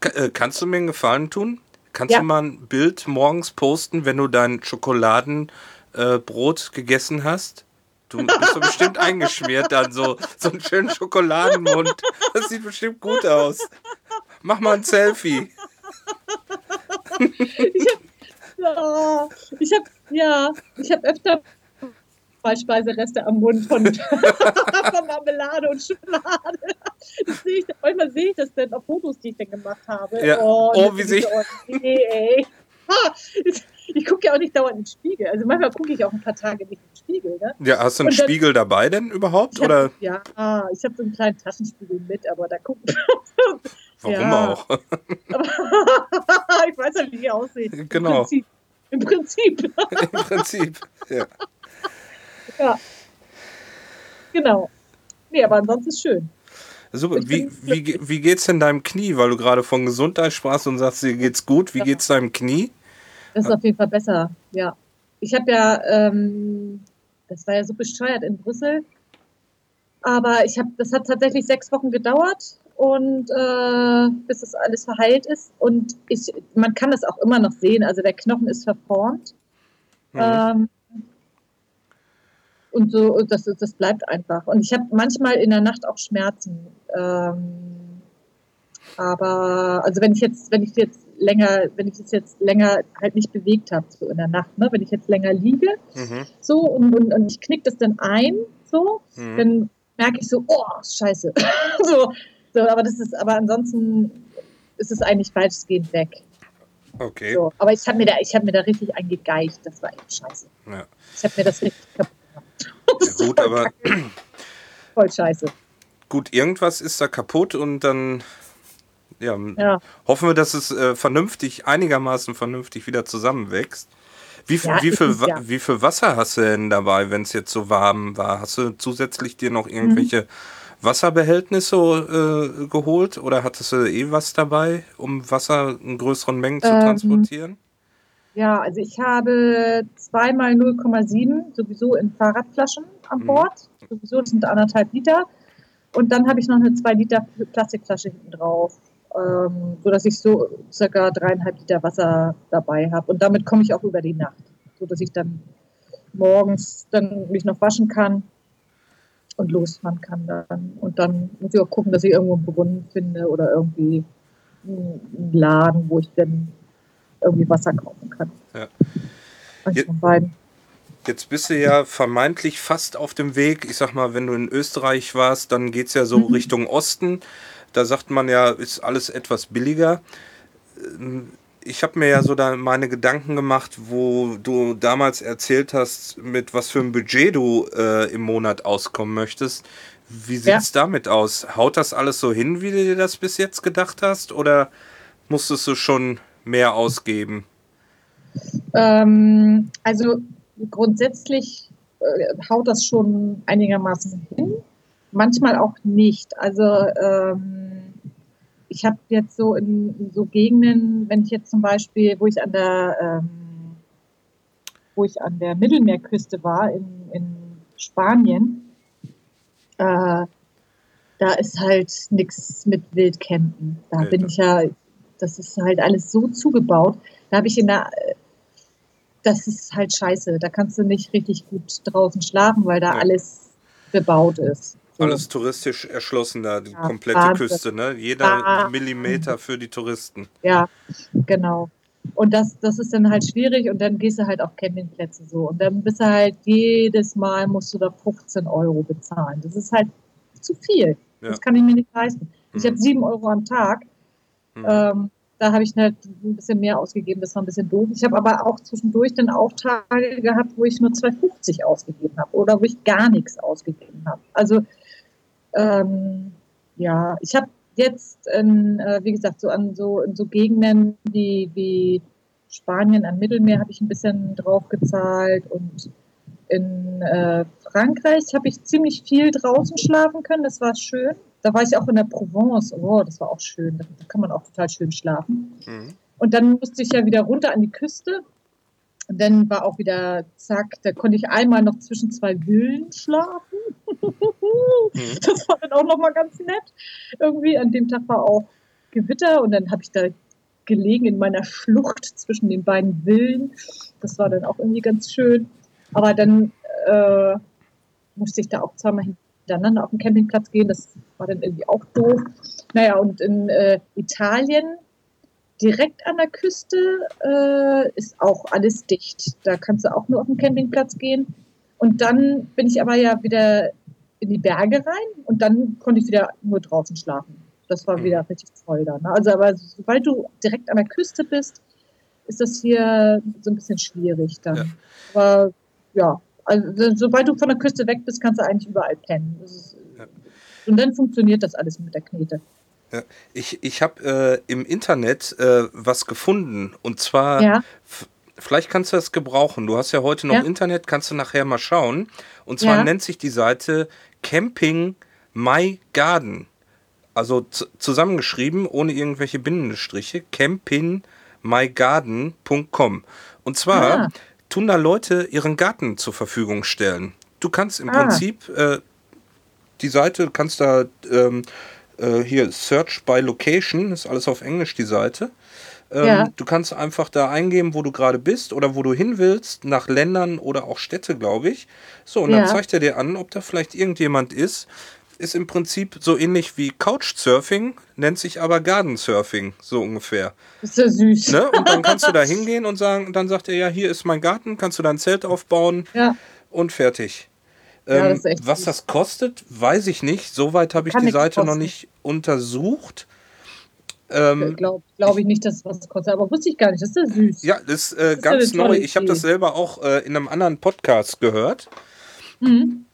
[SPEAKER 1] Äh, kannst du mir einen Gefallen tun? Kannst
[SPEAKER 2] Ja.
[SPEAKER 1] du mal ein Bild morgens posten, wenn du dein Schokoladenbrot äh, gegessen hast? Du bist doch bestimmt eingeschmiert dann so, so einen schönen Schokoladenmund. Das sieht bestimmt gut aus. Mach mal ein Selfie.
[SPEAKER 2] Ja, ich habe ja, ich habe öfter Speisereste am Mund von, von Marmelade und Schokolade. Das sehe ich, manchmal sehe ich das dann auf Fotos, die ich dann gemacht habe.
[SPEAKER 1] Ja. Oh,
[SPEAKER 2] das
[SPEAKER 1] wie sie-
[SPEAKER 2] so- Nee, ey. Ha, ich ich gucke ja auch nicht dauernd in den Spiegel. Also manchmal gucke ich auch ein paar Tage nicht in den Spiegel. Ne?
[SPEAKER 1] Ja, hast du einen
[SPEAKER 2] dann-
[SPEAKER 1] Spiegel dabei denn überhaupt?
[SPEAKER 2] Hab,
[SPEAKER 1] Oder
[SPEAKER 2] Ja, ich habe so einen kleinen Taschenspiegel mit, aber da guckt.
[SPEAKER 1] warum
[SPEAKER 2] ja.
[SPEAKER 1] auch?
[SPEAKER 2] ich weiß ja, wie die aussehen.
[SPEAKER 1] Genau.
[SPEAKER 2] Im Prinzip. Im Prinzip.
[SPEAKER 1] Im Prinzip. Ja.
[SPEAKER 2] Ja. Genau. Nee, aber ansonsten ist schön.
[SPEAKER 1] Super. Wie, wie, wie geht's denn deinem Knie? Weil du gerade von Gesundheit sprachst und sagst, dir geht's gut. Wie
[SPEAKER 2] Ja.
[SPEAKER 1] geht's deinem Knie?
[SPEAKER 2] Das ist auf jeden Fall besser, ja. Ich habe ja, ähm, das war ja so bescheuert in Brüssel, aber ich habe, das hat tatsächlich sechs Wochen gedauert und äh, bis das alles verheilt ist und ich, man kann das auch immer noch sehen, also der Knochen ist verformt
[SPEAKER 1] Mhm.
[SPEAKER 2] ähm, und so, das, das bleibt einfach. Und ich habe manchmal in der Nacht auch Schmerzen. Ähm, aber also wenn ich jetzt, wenn ich jetzt länger, wenn ich es jetzt länger halt nicht bewegt habe, so in der Nacht, ne, wenn ich jetzt länger liege,
[SPEAKER 1] Mhm.
[SPEAKER 2] so und, und, und ich knick das dann ein, so,
[SPEAKER 1] Mhm.
[SPEAKER 2] dann merke ich so, oh, scheiße. so, so, aber das ist, aber ansonsten ist es eigentlich weitestgehend weg.
[SPEAKER 1] Okay.
[SPEAKER 2] So. Aber ich habe mir da, ich habe mir da richtig eingegeicht, das war echt scheiße.
[SPEAKER 1] Ja.
[SPEAKER 2] Ich habe mir das richtig kaputt gemacht.
[SPEAKER 1] Ja, gut, aber
[SPEAKER 2] Voll scheiße.
[SPEAKER 1] gut, irgendwas ist da kaputt und dann ja,
[SPEAKER 2] Ja.
[SPEAKER 1] hoffen wir, dass es äh, vernünftig, einigermaßen vernünftig wieder zusammenwächst. Wie viel,
[SPEAKER 2] Ja,
[SPEAKER 1] wie, viel,
[SPEAKER 2] ja.
[SPEAKER 1] wie viel Wasser hast du denn dabei, wenn es jetzt so warm war? Hast du zusätzlich dir noch irgendwelche Wasserbehältnisse äh, geholt oder hattest du eh was dabei, um Wasser in größeren Mengen zu
[SPEAKER 2] Ähm,
[SPEAKER 1] transportieren?
[SPEAKER 2] Ja, also ich habe zweimal 0,7 sowieso in Fahrradflaschen an
[SPEAKER 1] Mhm.
[SPEAKER 2] Bord. Sowieso, das sind anderthalb Liter. Und dann habe ich noch eine 2 Liter Plastikflasche hinten drauf, ähm, sodass ich so circa dreieinhalb Liter Wasser dabei habe. Und damit komme ich auch über die Nacht, sodass ich dann morgens dann mich noch waschen kann und losfahren kann dann. Und dann muss ich auch gucken, dass ich irgendwo einen Brunnen finde oder irgendwie einen Laden, wo ich dann irgendwie Wasser kaufen kann.
[SPEAKER 1] Ja. Jetzt bist du ja vermeintlich fast auf dem Weg. Ich sag mal, wenn du in Österreich warst, dann geht es ja so
[SPEAKER 2] Mhm.
[SPEAKER 1] Richtung Osten. Da sagt man ja, ist alles etwas billiger. Ähm, Ich habe mir ja so da meine Gedanken gemacht, wo du damals erzählt hast, mit was für einem Budget du äh, im Monat auskommen möchtest. Wie
[SPEAKER 2] Ja.
[SPEAKER 1] sieht's damit aus? Haut das alles so hin, wie du dir das bis jetzt gedacht hast? Oder musstest du schon mehr ausgeben?
[SPEAKER 2] Ähm, also grundsätzlich äh, haut das schon einigermaßen hin, manchmal auch nicht. Also ähm, ich habe jetzt so in, in so Gegenden, wenn ich jetzt zum Beispiel, wo ich an der ähm, wo ich an der Mittelmeerküste war in, in Spanien, äh, da ist halt nichts mit Wildcampen. Da
[SPEAKER 1] Nee,
[SPEAKER 2] bin ich ja, das ist halt alles so zugebaut. Da habe ich in der, das ist halt scheiße. Da kannst du nicht richtig gut draußen schlafen, weil da
[SPEAKER 1] Nee.
[SPEAKER 2] alles bebaut ist. So.
[SPEAKER 1] Alles touristisch erschlossen da, die
[SPEAKER 2] Ja,
[SPEAKER 1] komplette
[SPEAKER 2] Wahnsinn.
[SPEAKER 1] Küste, ne? Jeder
[SPEAKER 2] Wahnsinn.
[SPEAKER 1] Millimeter für die Touristen.
[SPEAKER 2] Ja, genau. Und das, das ist dann halt schwierig und dann gehst du halt auf Campingplätze so. Und dann bist du halt jedes Mal musst du da 15 Euro bezahlen. Das ist halt zu viel.
[SPEAKER 1] Ja.
[SPEAKER 2] Das kann ich mir nicht leisten. Ich
[SPEAKER 1] Mhm.
[SPEAKER 2] habe sieben Euro am Tag.
[SPEAKER 1] Mhm.
[SPEAKER 2] Ähm, da habe ich halt ein bisschen mehr ausgegeben. Das war ein bisschen doof. Ich habe aber auch zwischendurch dann auch Tage gehabt, wo ich nur 2,50 ausgegeben habe oder wo ich gar nichts ausgegeben habe. Also ähm, ja, ich habe jetzt, in, äh, wie gesagt, so an so in so Gegenden wie, wie Spanien am Mittelmeer habe ich ein bisschen drauf gezahlt und in äh, Frankreich habe ich ziemlich viel draußen schlafen können. Das war schön. Da war ich auch in der Provence. Oh, das war auch schön. Da, da kann man auch total schön schlafen. Mhm. Und dann musste ich ja wieder runter an die Küste. Und dann war auch wieder, zack, da konnte ich einmal noch zwischen zwei Villen schlafen. Mhm. das war dann auch nochmal ganz nett. Irgendwie an dem Tag war auch Gewitter und dann habe ich da gelegen in meiner Schlucht zwischen den beiden Villen. Das war dann auch irgendwie ganz schön. Aber dann äh, musste ich da auch zweimal hintereinander auf den Campingplatz gehen. Das war dann irgendwie auch doof. Naja, und in äh, Italien, direkt an der Küste, äh, ist auch alles dicht. Da kannst du auch nur auf den Campingplatz gehen. Und dann bin ich aber ja wieder in die Berge rein und dann konnte ich wieder nur draußen schlafen. Das war wieder richtig toll da. Ne? Also, aber sobald du direkt an der Küste bist, ist das hier so ein bisschen schwierig dann. Ja. Aber ja, also, sobald du von der Küste weg bist, kannst du eigentlich überall pennen. Ist, ja. Und dann funktioniert das alles mit der Knete.
[SPEAKER 1] Ja. Ich, ich habe äh, im Internet äh, was gefunden und zwar, ja. vielleicht kannst du das gebrauchen. Du hast ja heute noch Internet, kannst du nachher mal schauen. Und zwar nennt sich die Seite Camping My Garden also zusammengeschrieben, ohne irgendwelche Bindestriche, campinmygarden.com. Und zwar ah. Tun da Leute ihren Garten zur Verfügung stellen. Du kannst im ah. Prinzip äh, die Seite, kannst da ähm, äh, hier Search by Location, ist alles auf Englisch die Seite. Ähm, ja. Du kannst einfach da eingeben, wo du gerade bist oder wo du hin willst, nach Ländern oder auch Städte, glaube ich. So, und ja. dann zeigt er dir an, ob da vielleicht irgendjemand ist, ist im Prinzip so ähnlich wie Couchsurfing, nennt sich aber Garden Surfing, so ungefähr.
[SPEAKER 2] Ist ja süß.
[SPEAKER 1] Ne? Und dann kannst du da hingehen und sagen, dann sagt er, ja, hier ist mein Garten, kannst du da ein Zelt aufbauen ja. und fertig. Ja, ähm, das was das kostet, weiß ich nicht. Soweit habe ich Kann die Seite kosten. noch nicht untersucht.
[SPEAKER 2] Ähm, Glaube glaub ich nicht, dass es was kostet, aber wusste ich gar nicht. Das ist ja süß.
[SPEAKER 1] Ja, das ist äh, das ganz ist neu. Ich habe das selber auch äh, in einem anderen Podcast gehört. Mhm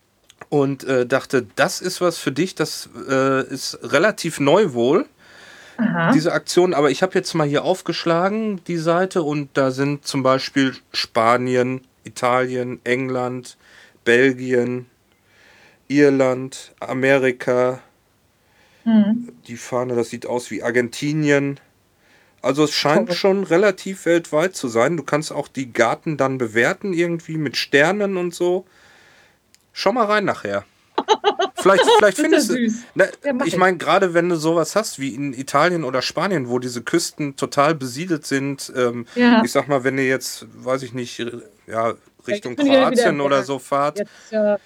[SPEAKER 1] und äh, dachte, das ist was für dich, das äh, ist relativ neu wohl. Aha. Diese Aktion, aber ich habe jetzt mal hier aufgeschlagen, die Seite, und da sind zum Beispiel Spanien, Italien, England, Belgien, Irland, Amerika. Mhm. Die Fahne, das sieht aus wie Argentinien. Also es scheint schon relativ weltweit zu sein. Du kannst auch die Garten dann bewerten, irgendwie mit Sternen und so. Schau mal rein nachher. Vielleicht, vielleicht findest du. Ne, ich meine, gerade wenn du sowas hast wie in Italien oder Spanien, wo diese Küsten total besiedelt sind, ähm, ja. ich sag mal, wenn ihr jetzt, weiß ich nicht, ja, Richtung Kroatien oder so fahrt. Jetzt,
[SPEAKER 2] äh, jetzt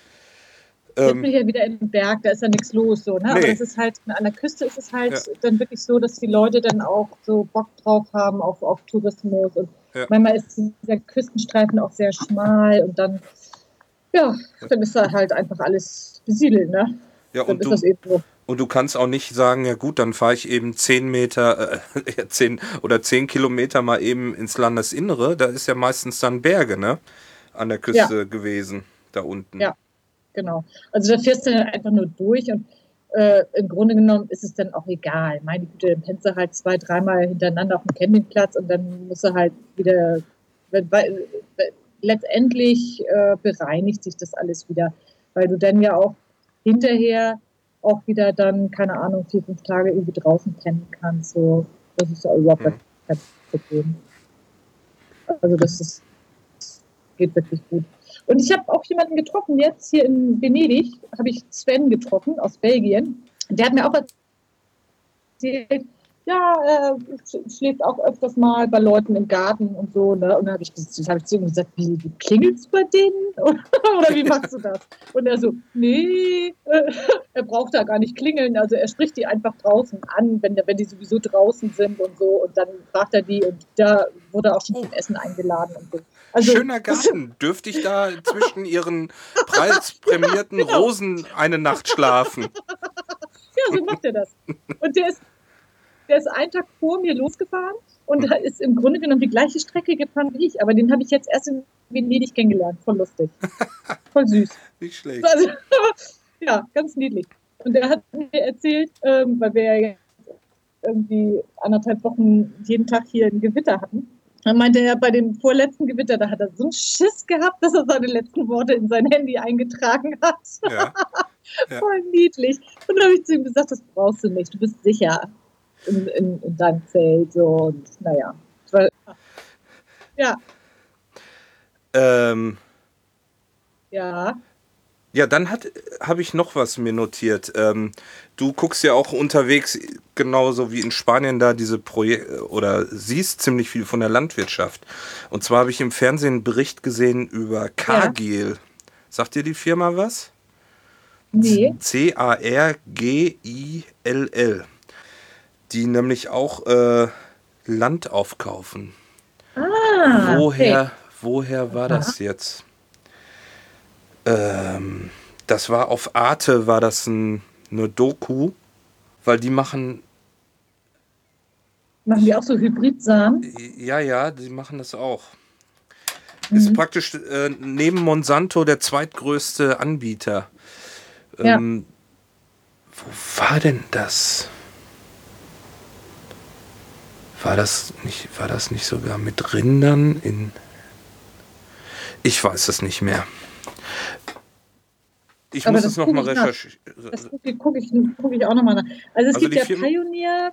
[SPEAKER 2] ähm, bin ich ja wieder im Berg, da ist ja nichts los so, ne? Nee. Aber es ist halt, an der Küste ist es halt ja. dann wirklich so, dass die Leute dann auch so Bock drauf haben auf, auf Tourismus und ja. manchmal ist dieser Küstenstreifen auch sehr schmal und dann ja, dann ist da halt einfach alles besiedelt, ne?
[SPEAKER 1] Ja, und du, so. und du kannst auch nicht sagen, ja gut, dann fahre ich eben 10 Meter, äh, 10 oder 10 Kilometer mal eben ins Landesinnere. Da ist ja meistens dann Berge, ne? An der Küste ja. gewesen, da unten.
[SPEAKER 2] Ja, genau. Also da fährst du dann einfach nur durch und äh, im Grunde genommen ist es dann auch egal. Meine Güte, dann pennst du halt zwei, dreimal hintereinander auf dem Campingplatz und dann musst du halt wieder, letztendlich äh, bereinigt sich das alles wieder, weil du dann ja auch hinterher auch wieder dann, keine Ahnung, vier, fünf Tage irgendwie draußen pennen kannst. So, das ist ja überhaupt mhm. kein Problem. Also das ist, geht wirklich gut. Und ich habe auch jemanden getroffen jetzt hier in Venedig, habe ich Sven getroffen aus Belgien. Der hat mir auch erzählt, ja, er schläft auch öfters mal bei Leuten im Garten und so. Ne? Und dann habe ich, hab ich zu ihm gesagt, wie, wie klingelst du bei denen? Oder wie machst du das? Und er so, nee, äh, er braucht da gar nicht klingeln. Also er spricht die einfach draußen an, wenn, wenn die sowieso draußen sind und so. Und dann fragt er die und da wurde auch schon zum Essen eingeladen und so.
[SPEAKER 1] Also, Schöner Garten. Dürfte ich da zwischen ihren preisprämierten genau. Rosen eine Nacht schlafen?
[SPEAKER 2] Ja, so macht er das. Und der ist der ist einen Tag vor mir losgefahren und hm. ist im Grunde genommen die gleiche Strecke gefahren wie ich, aber den habe ich jetzt erst in Venedig kennengelernt. Voll lustig. Voll süß.
[SPEAKER 1] Nicht schlecht.
[SPEAKER 2] Also, ja, ganz niedlich. Und er hat mir erzählt, ähm, weil wir ja jetzt irgendwie anderthalb Wochen jeden Tag hier ein Gewitter hatten. Dann meinte er, bei dem vorletzten Gewitter, da hat er so einen Schiss gehabt, dass er seine letzten Worte in sein Handy eingetragen hat. Ja. Ja. Voll niedlich. Und dann habe ich zu ihm gesagt, das brauchst du nicht. Du bist sicher in, in, in deinem Zelt. So. Und naja. Ja.
[SPEAKER 1] Ähm,
[SPEAKER 2] ja.
[SPEAKER 1] Ja, dann habe ich noch was mir notiert. Ähm, du guckst ja auch unterwegs, genauso wie in Spanien, da diese Projekte oder siehst ziemlich viel von der Landwirtschaft. Und zwar habe ich im Fernsehen einen Bericht gesehen über Cargill. Ja. Sagt dir die Firma was?
[SPEAKER 2] Nee.
[SPEAKER 1] C-A-R-G-I-L-L. Die nämlich auch äh, Land aufkaufen.
[SPEAKER 2] Ah,
[SPEAKER 1] woher, okay. woher war das jetzt? Ähm, das war auf Arte, war das ein, eine Doku, weil die machen.
[SPEAKER 2] Machen die auch so Hybridsamen?
[SPEAKER 1] Ja, ja, die machen das auch. Mhm. Ist praktisch äh, neben Monsanto der zweitgrößte Anbieter. Ähm, ja. Wo war denn das? War das nicht, war das nicht sogar mit Rindern in. Ich weiß es nicht mehr. Ich Aber muss es nochmal recherchieren.
[SPEAKER 2] Das gucke guck ich, guck ich auch nochmal nach. Also es also gibt ja Firmen Pioneer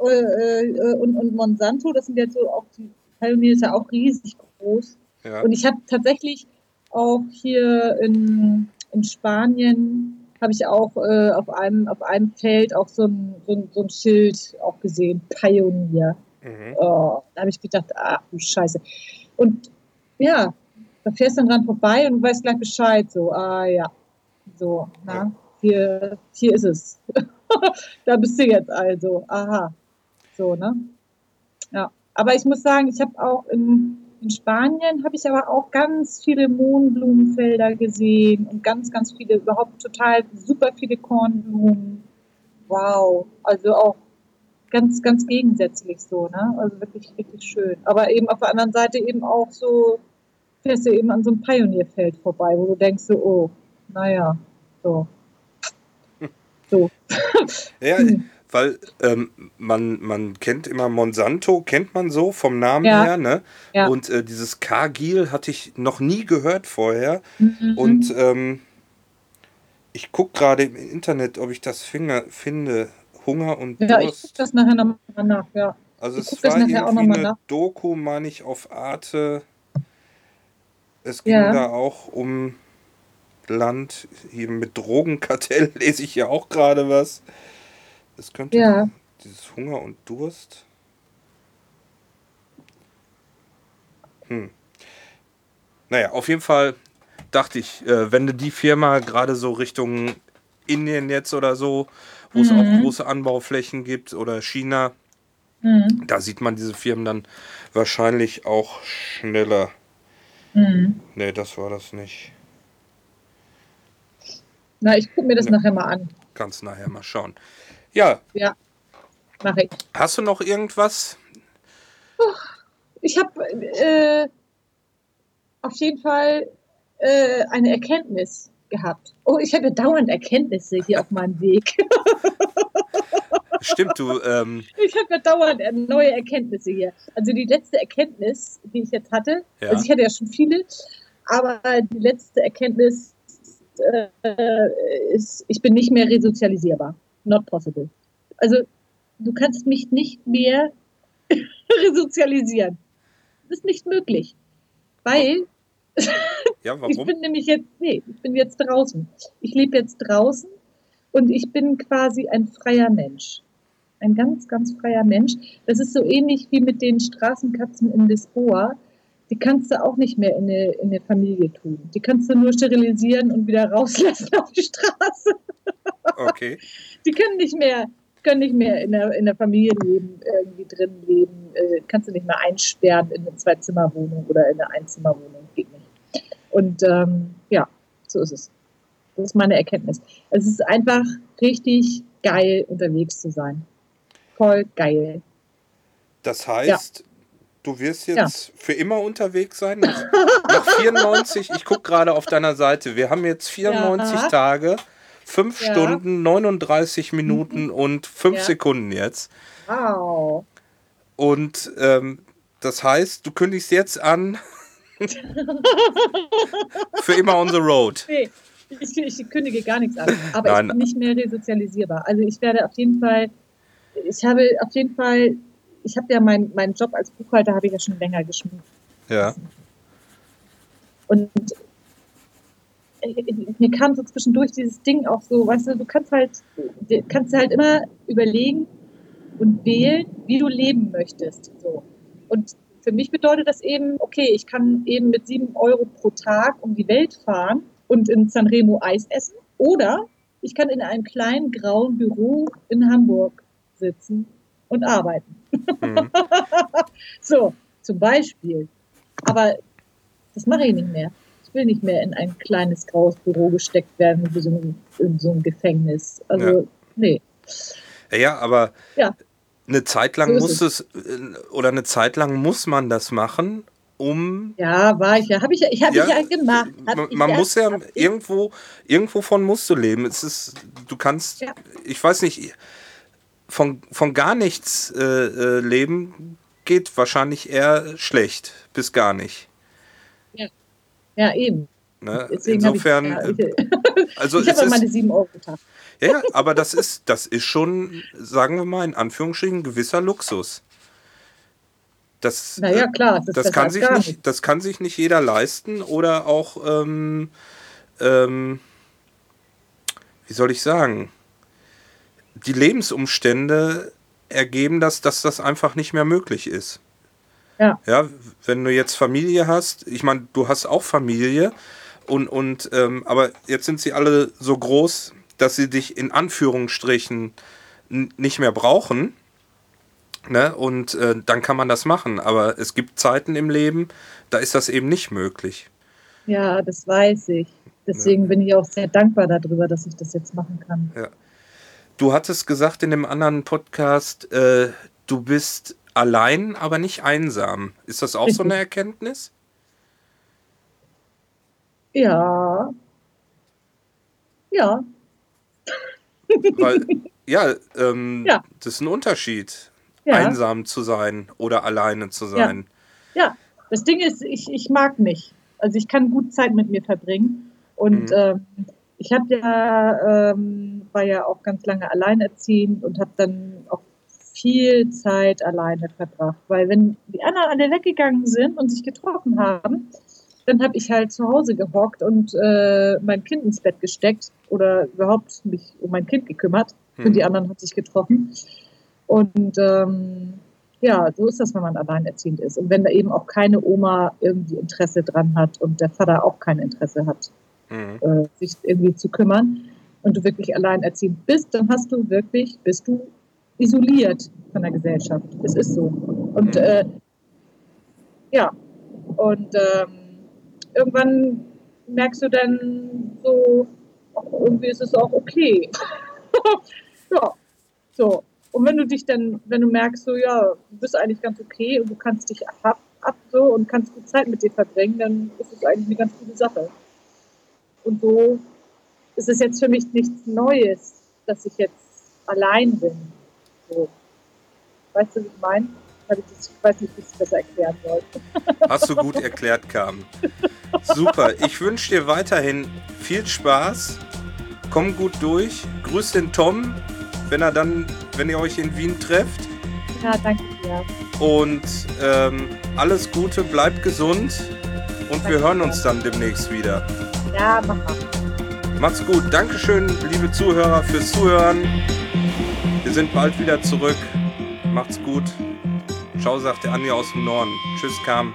[SPEAKER 2] äh, äh, und, und Monsanto, das sind ja so auch, die Pioneer ist ja auch riesig groß. Ja. Und ich habe tatsächlich auch hier in, in Spanien habe ich auch äh, auf, einem, auf einem Feld auch so ein, so ein, so ein Schild auch gesehen, Pioneer. Mhm. Oh, da habe ich gedacht, ach du Scheiße. Und ja, da fährst du dann dran vorbei und du weißt gleich Bescheid, so, ah ja, so, na, hier, hier ist es. da bist du jetzt also, aha, so, ne? Ja, aber ich muss sagen, ich habe auch in, in Spanien habe ich aber auch ganz viele Mohnblumenfelder gesehen und ganz, ganz viele, überhaupt total super viele Kornblumen. Wow, also auch ganz, ganz gegensätzlich so, ne? Also wirklich richtig schön. Aber eben auf der anderen Seite eben auch so, fährst du eben an so einem Pionierfeld vorbei, wo du denkst so, oh, naja, so. So.
[SPEAKER 1] ja, weil ähm, man, man kennt immer Monsanto, kennt man so vom Namen
[SPEAKER 2] ja.
[SPEAKER 1] her, ne?
[SPEAKER 2] Ja.
[SPEAKER 1] Und äh, dieses Cargill hatte ich noch nie gehört vorher. Mhm. Und ähm, ich gucke gerade im Internet, ob ich das Finger, finde. Hunger und
[SPEAKER 2] ja, Durst. Ja, ich gucke das nachher nochmal nach, ja.
[SPEAKER 1] Also ich es war irgendwie eine nach. Doku, meine ich, auf Arte. Es ging ja. da auch um Land, eben mit Drogenkartell lese ich ja auch gerade was. Es könnte
[SPEAKER 2] ja.
[SPEAKER 1] dieses Hunger und Durst. Hm. Naja, auf jeden Fall dachte ich, äh, wenn du die Firma gerade so Richtung Indien jetzt oder so, wo mhm. es auch mhm. große Anbauflächen gibt oder China, mhm. da sieht man diese Firmen dann wahrscheinlich auch schneller.
[SPEAKER 2] Mhm.
[SPEAKER 1] Nee, das war das nicht.
[SPEAKER 2] Na, ich gucke mir das ja. nachher mal an.
[SPEAKER 1] Kannst nachher mal schauen. Ja.
[SPEAKER 2] Ja, mache ich.
[SPEAKER 1] Hast du noch irgendwas?
[SPEAKER 2] Ich habe äh, auf jeden Fall äh, eine Erkenntnis gehabt. Oh, ich habe ja dauernd Erkenntnisse hier auf meinem Weg.
[SPEAKER 1] Stimmt, du. Ähm
[SPEAKER 2] ich habe ja dauernd neue Erkenntnisse hier. Also die letzte Erkenntnis, die ich jetzt hatte, ja. also ich hatte ja schon viele, aber die letzte Erkenntnis äh, ist, ich bin nicht mehr resozialisierbar. Not possible. Also du kannst mich nicht mehr resozialisieren. Das ist nicht möglich. Weil
[SPEAKER 1] ja,
[SPEAKER 2] ich bin nämlich jetzt, nee, ich bin jetzt draußen. Ich lebe jetzt draußen und ich bin quasi ein freier Mensch. Ein ganz, ganz freier Mensch. Das ist so ähnlich wie mit den Straßenkatzen in Lisboa die kannst du auch nicht mehr in eine, in eine Familie tun. Die kannst du nur sterilisieren und wieder rauslassen auf die Straße.
[SPEAKER 1] Okay.
[SPEAKER 2] Die können nicht mehr, können nicht mehr in der, in der Familie leben, irgendwie drin leben. Äh, kannst du nicht mehr einsperren in eine Zwei-Zimmer-Wohnung oder in eine Einzimmerwohnung. Geht nicht. Und ähm, ja, so ist es. Das ist meine Erkenntnis. Es ist einfach richtig geil, unterwegs zu sein. Voll geil.
[SPEAKER 1] Das heißt, ja du wirst jetzt ja. für immer unterwegs sein. Nach, nach 94, ich gucke gerade auf deiner Seite, wir haben jetzt 94 ja. Tage, 5 ja. Stunden, 39 Minuten mhm. und 5 Sekunden jetzt.
[SPEAKER 2] Wow.
[SPEAKER 1] Und ähm, das heißt, du kündigst jetzt an für immer on the road.
[SPEAKER 2] Nee, ich, ich kündige gar nichts an. Aber
[SPEAKER 1] Nein.
[SPEAKER 2] ich bin nicht mehr resozialisierbar. Also ich werde auf jeden Fall, ich habe auf jeden Fall, ich habe ja meinen meinen Job als Buchhalter habe ich ja schon länger geschmissen.
[SPEAKER 1] Ja.
[SPEAKER 2] Und mir kam so zwischendurch dieses Ding auch so, weißt du, du kannst halt, du kannst halt immer überlegen und wählen, wie du leben möchtest. So. Und für mich bedeutet das eben, okay, ich kann eben mit sieben Euro pro Tag um die Welt fahren und in Sanremo Eis essen. Oder ich kann in einem kleinen grauen Büro in Hamburg sitzen und arbeiten.
[SPEAKER 1] Mhm.
[SPEAKER 2] So, zum Beispiel. Aber das mache ich nicht mehr. Ich will nicht mehr in ein kleines graues Büro gesteckt werden, wie so ein, in so ein Gefängnis. Also,
[SPEAKER 1] Ja.
[SPEAKER 2] nee.
[SPEAKER 1] Ja, aber
[SPEAKER 2] Ja.
[SPEAKER 1] eine Zeit lang
[SPEAKER 2] So
[SPEAKER 1] muss es, äh, oder eine Zeit lang muss man das machen, um
[SPEAKER 2] Ja, war ich ja. Habe ich ja, ich habe
[SPEAKER 1] Ja,
[SPEAKER 2] ich ja gemacht. Hab
[SPEAKER 1] man, man muss ja
[SPEAKER 2] hab ich-
[SPEAKER 1] irgendwo, irgendwo von musst du leben. Es ist, du kannst,
[SPEAKER 2] Ja.
[SPEAKER 1] ich weiß nicht, von, von gar nichts äh, äh, leben geht wahrscheinlich eher schlecht bis gar nicht.
[SPEAKER 2] Ja, eben.
[SPEAKER 1] Ne? Insofern,
[SPEAKER 2] ich,
[SPEAKER 1] äh,
[SPEAKER 2] ja, ich,
[SPEAKER 1] also
[SPEAKER 2] ich habe meine 7 Euro Tag.
[SPEAKER 1] ja, aber das ist, das ist schon, sagen wir mal in Anführungsstrichen, ein gewisser Luxus. Das,
[SPEAKER 2] Naja, klar. Das,
[SPEAKER 1] das kann sich
[SPEAKER 2] gar
[SPEAKER 1] nicht, das kann sich nicht jeder leisten oder auch, ähm, ähm, wie soll ich sagen, die Lebensumstände ergeben das, dass das einfach nicht mehr möglich ist.
[SPEAKER 2] Ja.
[SPEAKER 1] Ja, wenn du jetzt Familie hast, ich meine, du hast auch Familie und, und ähm, aber jetzt sind sie alle so groß, dass sie dich in Anführungsstrichen nicht mehr brauchen. Ne? Und äh, dann kann man das machen. Aber es gibt Zeiten im Leben, da ist das eben nicht möglich.
[SPEAKER 2] Ja, das weiß ich. Deswegen bin ich auch sehr dankbar darüber, dass ich das jetzt machen kann.
[SPEAKER 1] Du hattest gesagt in dem anderen Podcast, äh, du bist allein, aber nicht einsam. Ist das auch so eine Erkenntnis?
[SPEAKER 2] Ja. Ja.
[SPEAKER 1] Weil, ja, ähm,
[SPEAKER 2] Ja.
[SPEAKER 1] das ist ein Unterschied,
[SPEAKER 2] Ja.
[SPEAKER 1] einsam zu sein oder alleine zu sein.
[SPEAKER 2] Ja, das Ding ist, ich, ich mag mich. Also ich kann gut Zeit mit mir verbringen. Und
[SPEAKER 1] Mhm.
[SPEAKER 2] ähm, ich habe ja, ähm, war ja auch ganz lange alleinerziehend und habe dann auch viel Zeit alleine verbracht. Weil wenn die anderen alle weggegangen sind und sich getroffen haben, dann habe ich halt zu Hause gehockt und äh, mein Kind ins Bett gesteckt oder überhaupt mich um mein Kind gekümmert.
[SPEAKER 1] Mhm.
[SPEAKER 2] Und die anderen haben sich getroffen. Und ähm, ja, so ist das, wenn man alleinerziehend ist. Und wenn da eben auch keine Oma irgendwie Interesse dran hat und der Vater auch kein Interesse hat,
[SPEAKER 1] Mhm.
[SPEAKER 2] äh, sich irgendwie zu kümmern und du wirklich alleinerziehend bist, dann hast du wirklich, bist du isoliert von der Gesellschaft. Es ist so. Und äh, ja, und ähm, irgendwann merkst du dann so, irgendwie ist es auch okay. ja, so. Und wenn du dich dann, wenn du merkst, so, ja, du bist eigentlich ganz okay und du kannst dich ab, ab so und kannst gut Zeit mit dir verbringen, dann ist es eigentlich eine ganz gute Sache. Und so ist es jetzt für mich nichts Neues, dass ich jetzt allein bin. So. Weißt du, was ich meine? Ich weiß nicht, wie ich es besser erklären soll.
[SPEAKER 1] Hast du gut erklärt, Carmen. Super. Ich wünsche dir weiterhin viel Spaß. Komm gut durch. Grüß den Tom, wenn er dann, wenn ihr euch in Wien trefft.
[SPEAKER 2] Ja, danke dir.
[SPEAKER 1] Und ähm, alles Gute, bleibt gesund. Und wir
[SPEAKER 2] Danke
[SPEAKER 1] hören
[SPEAKER 2] dir.
[SPEAKER 1] uns dann demnächst wieder.
[SPEAKER 2] Ja, mach mal.
[SPEAKER 1] Macht's gut. Dankeschön, liebe Zuhörer, fürs Zuhören. Wir sind bald wieder zurück. Macht's gut. Ciao, sagt der Andi aus dem Norden. Tschüss, Carmen.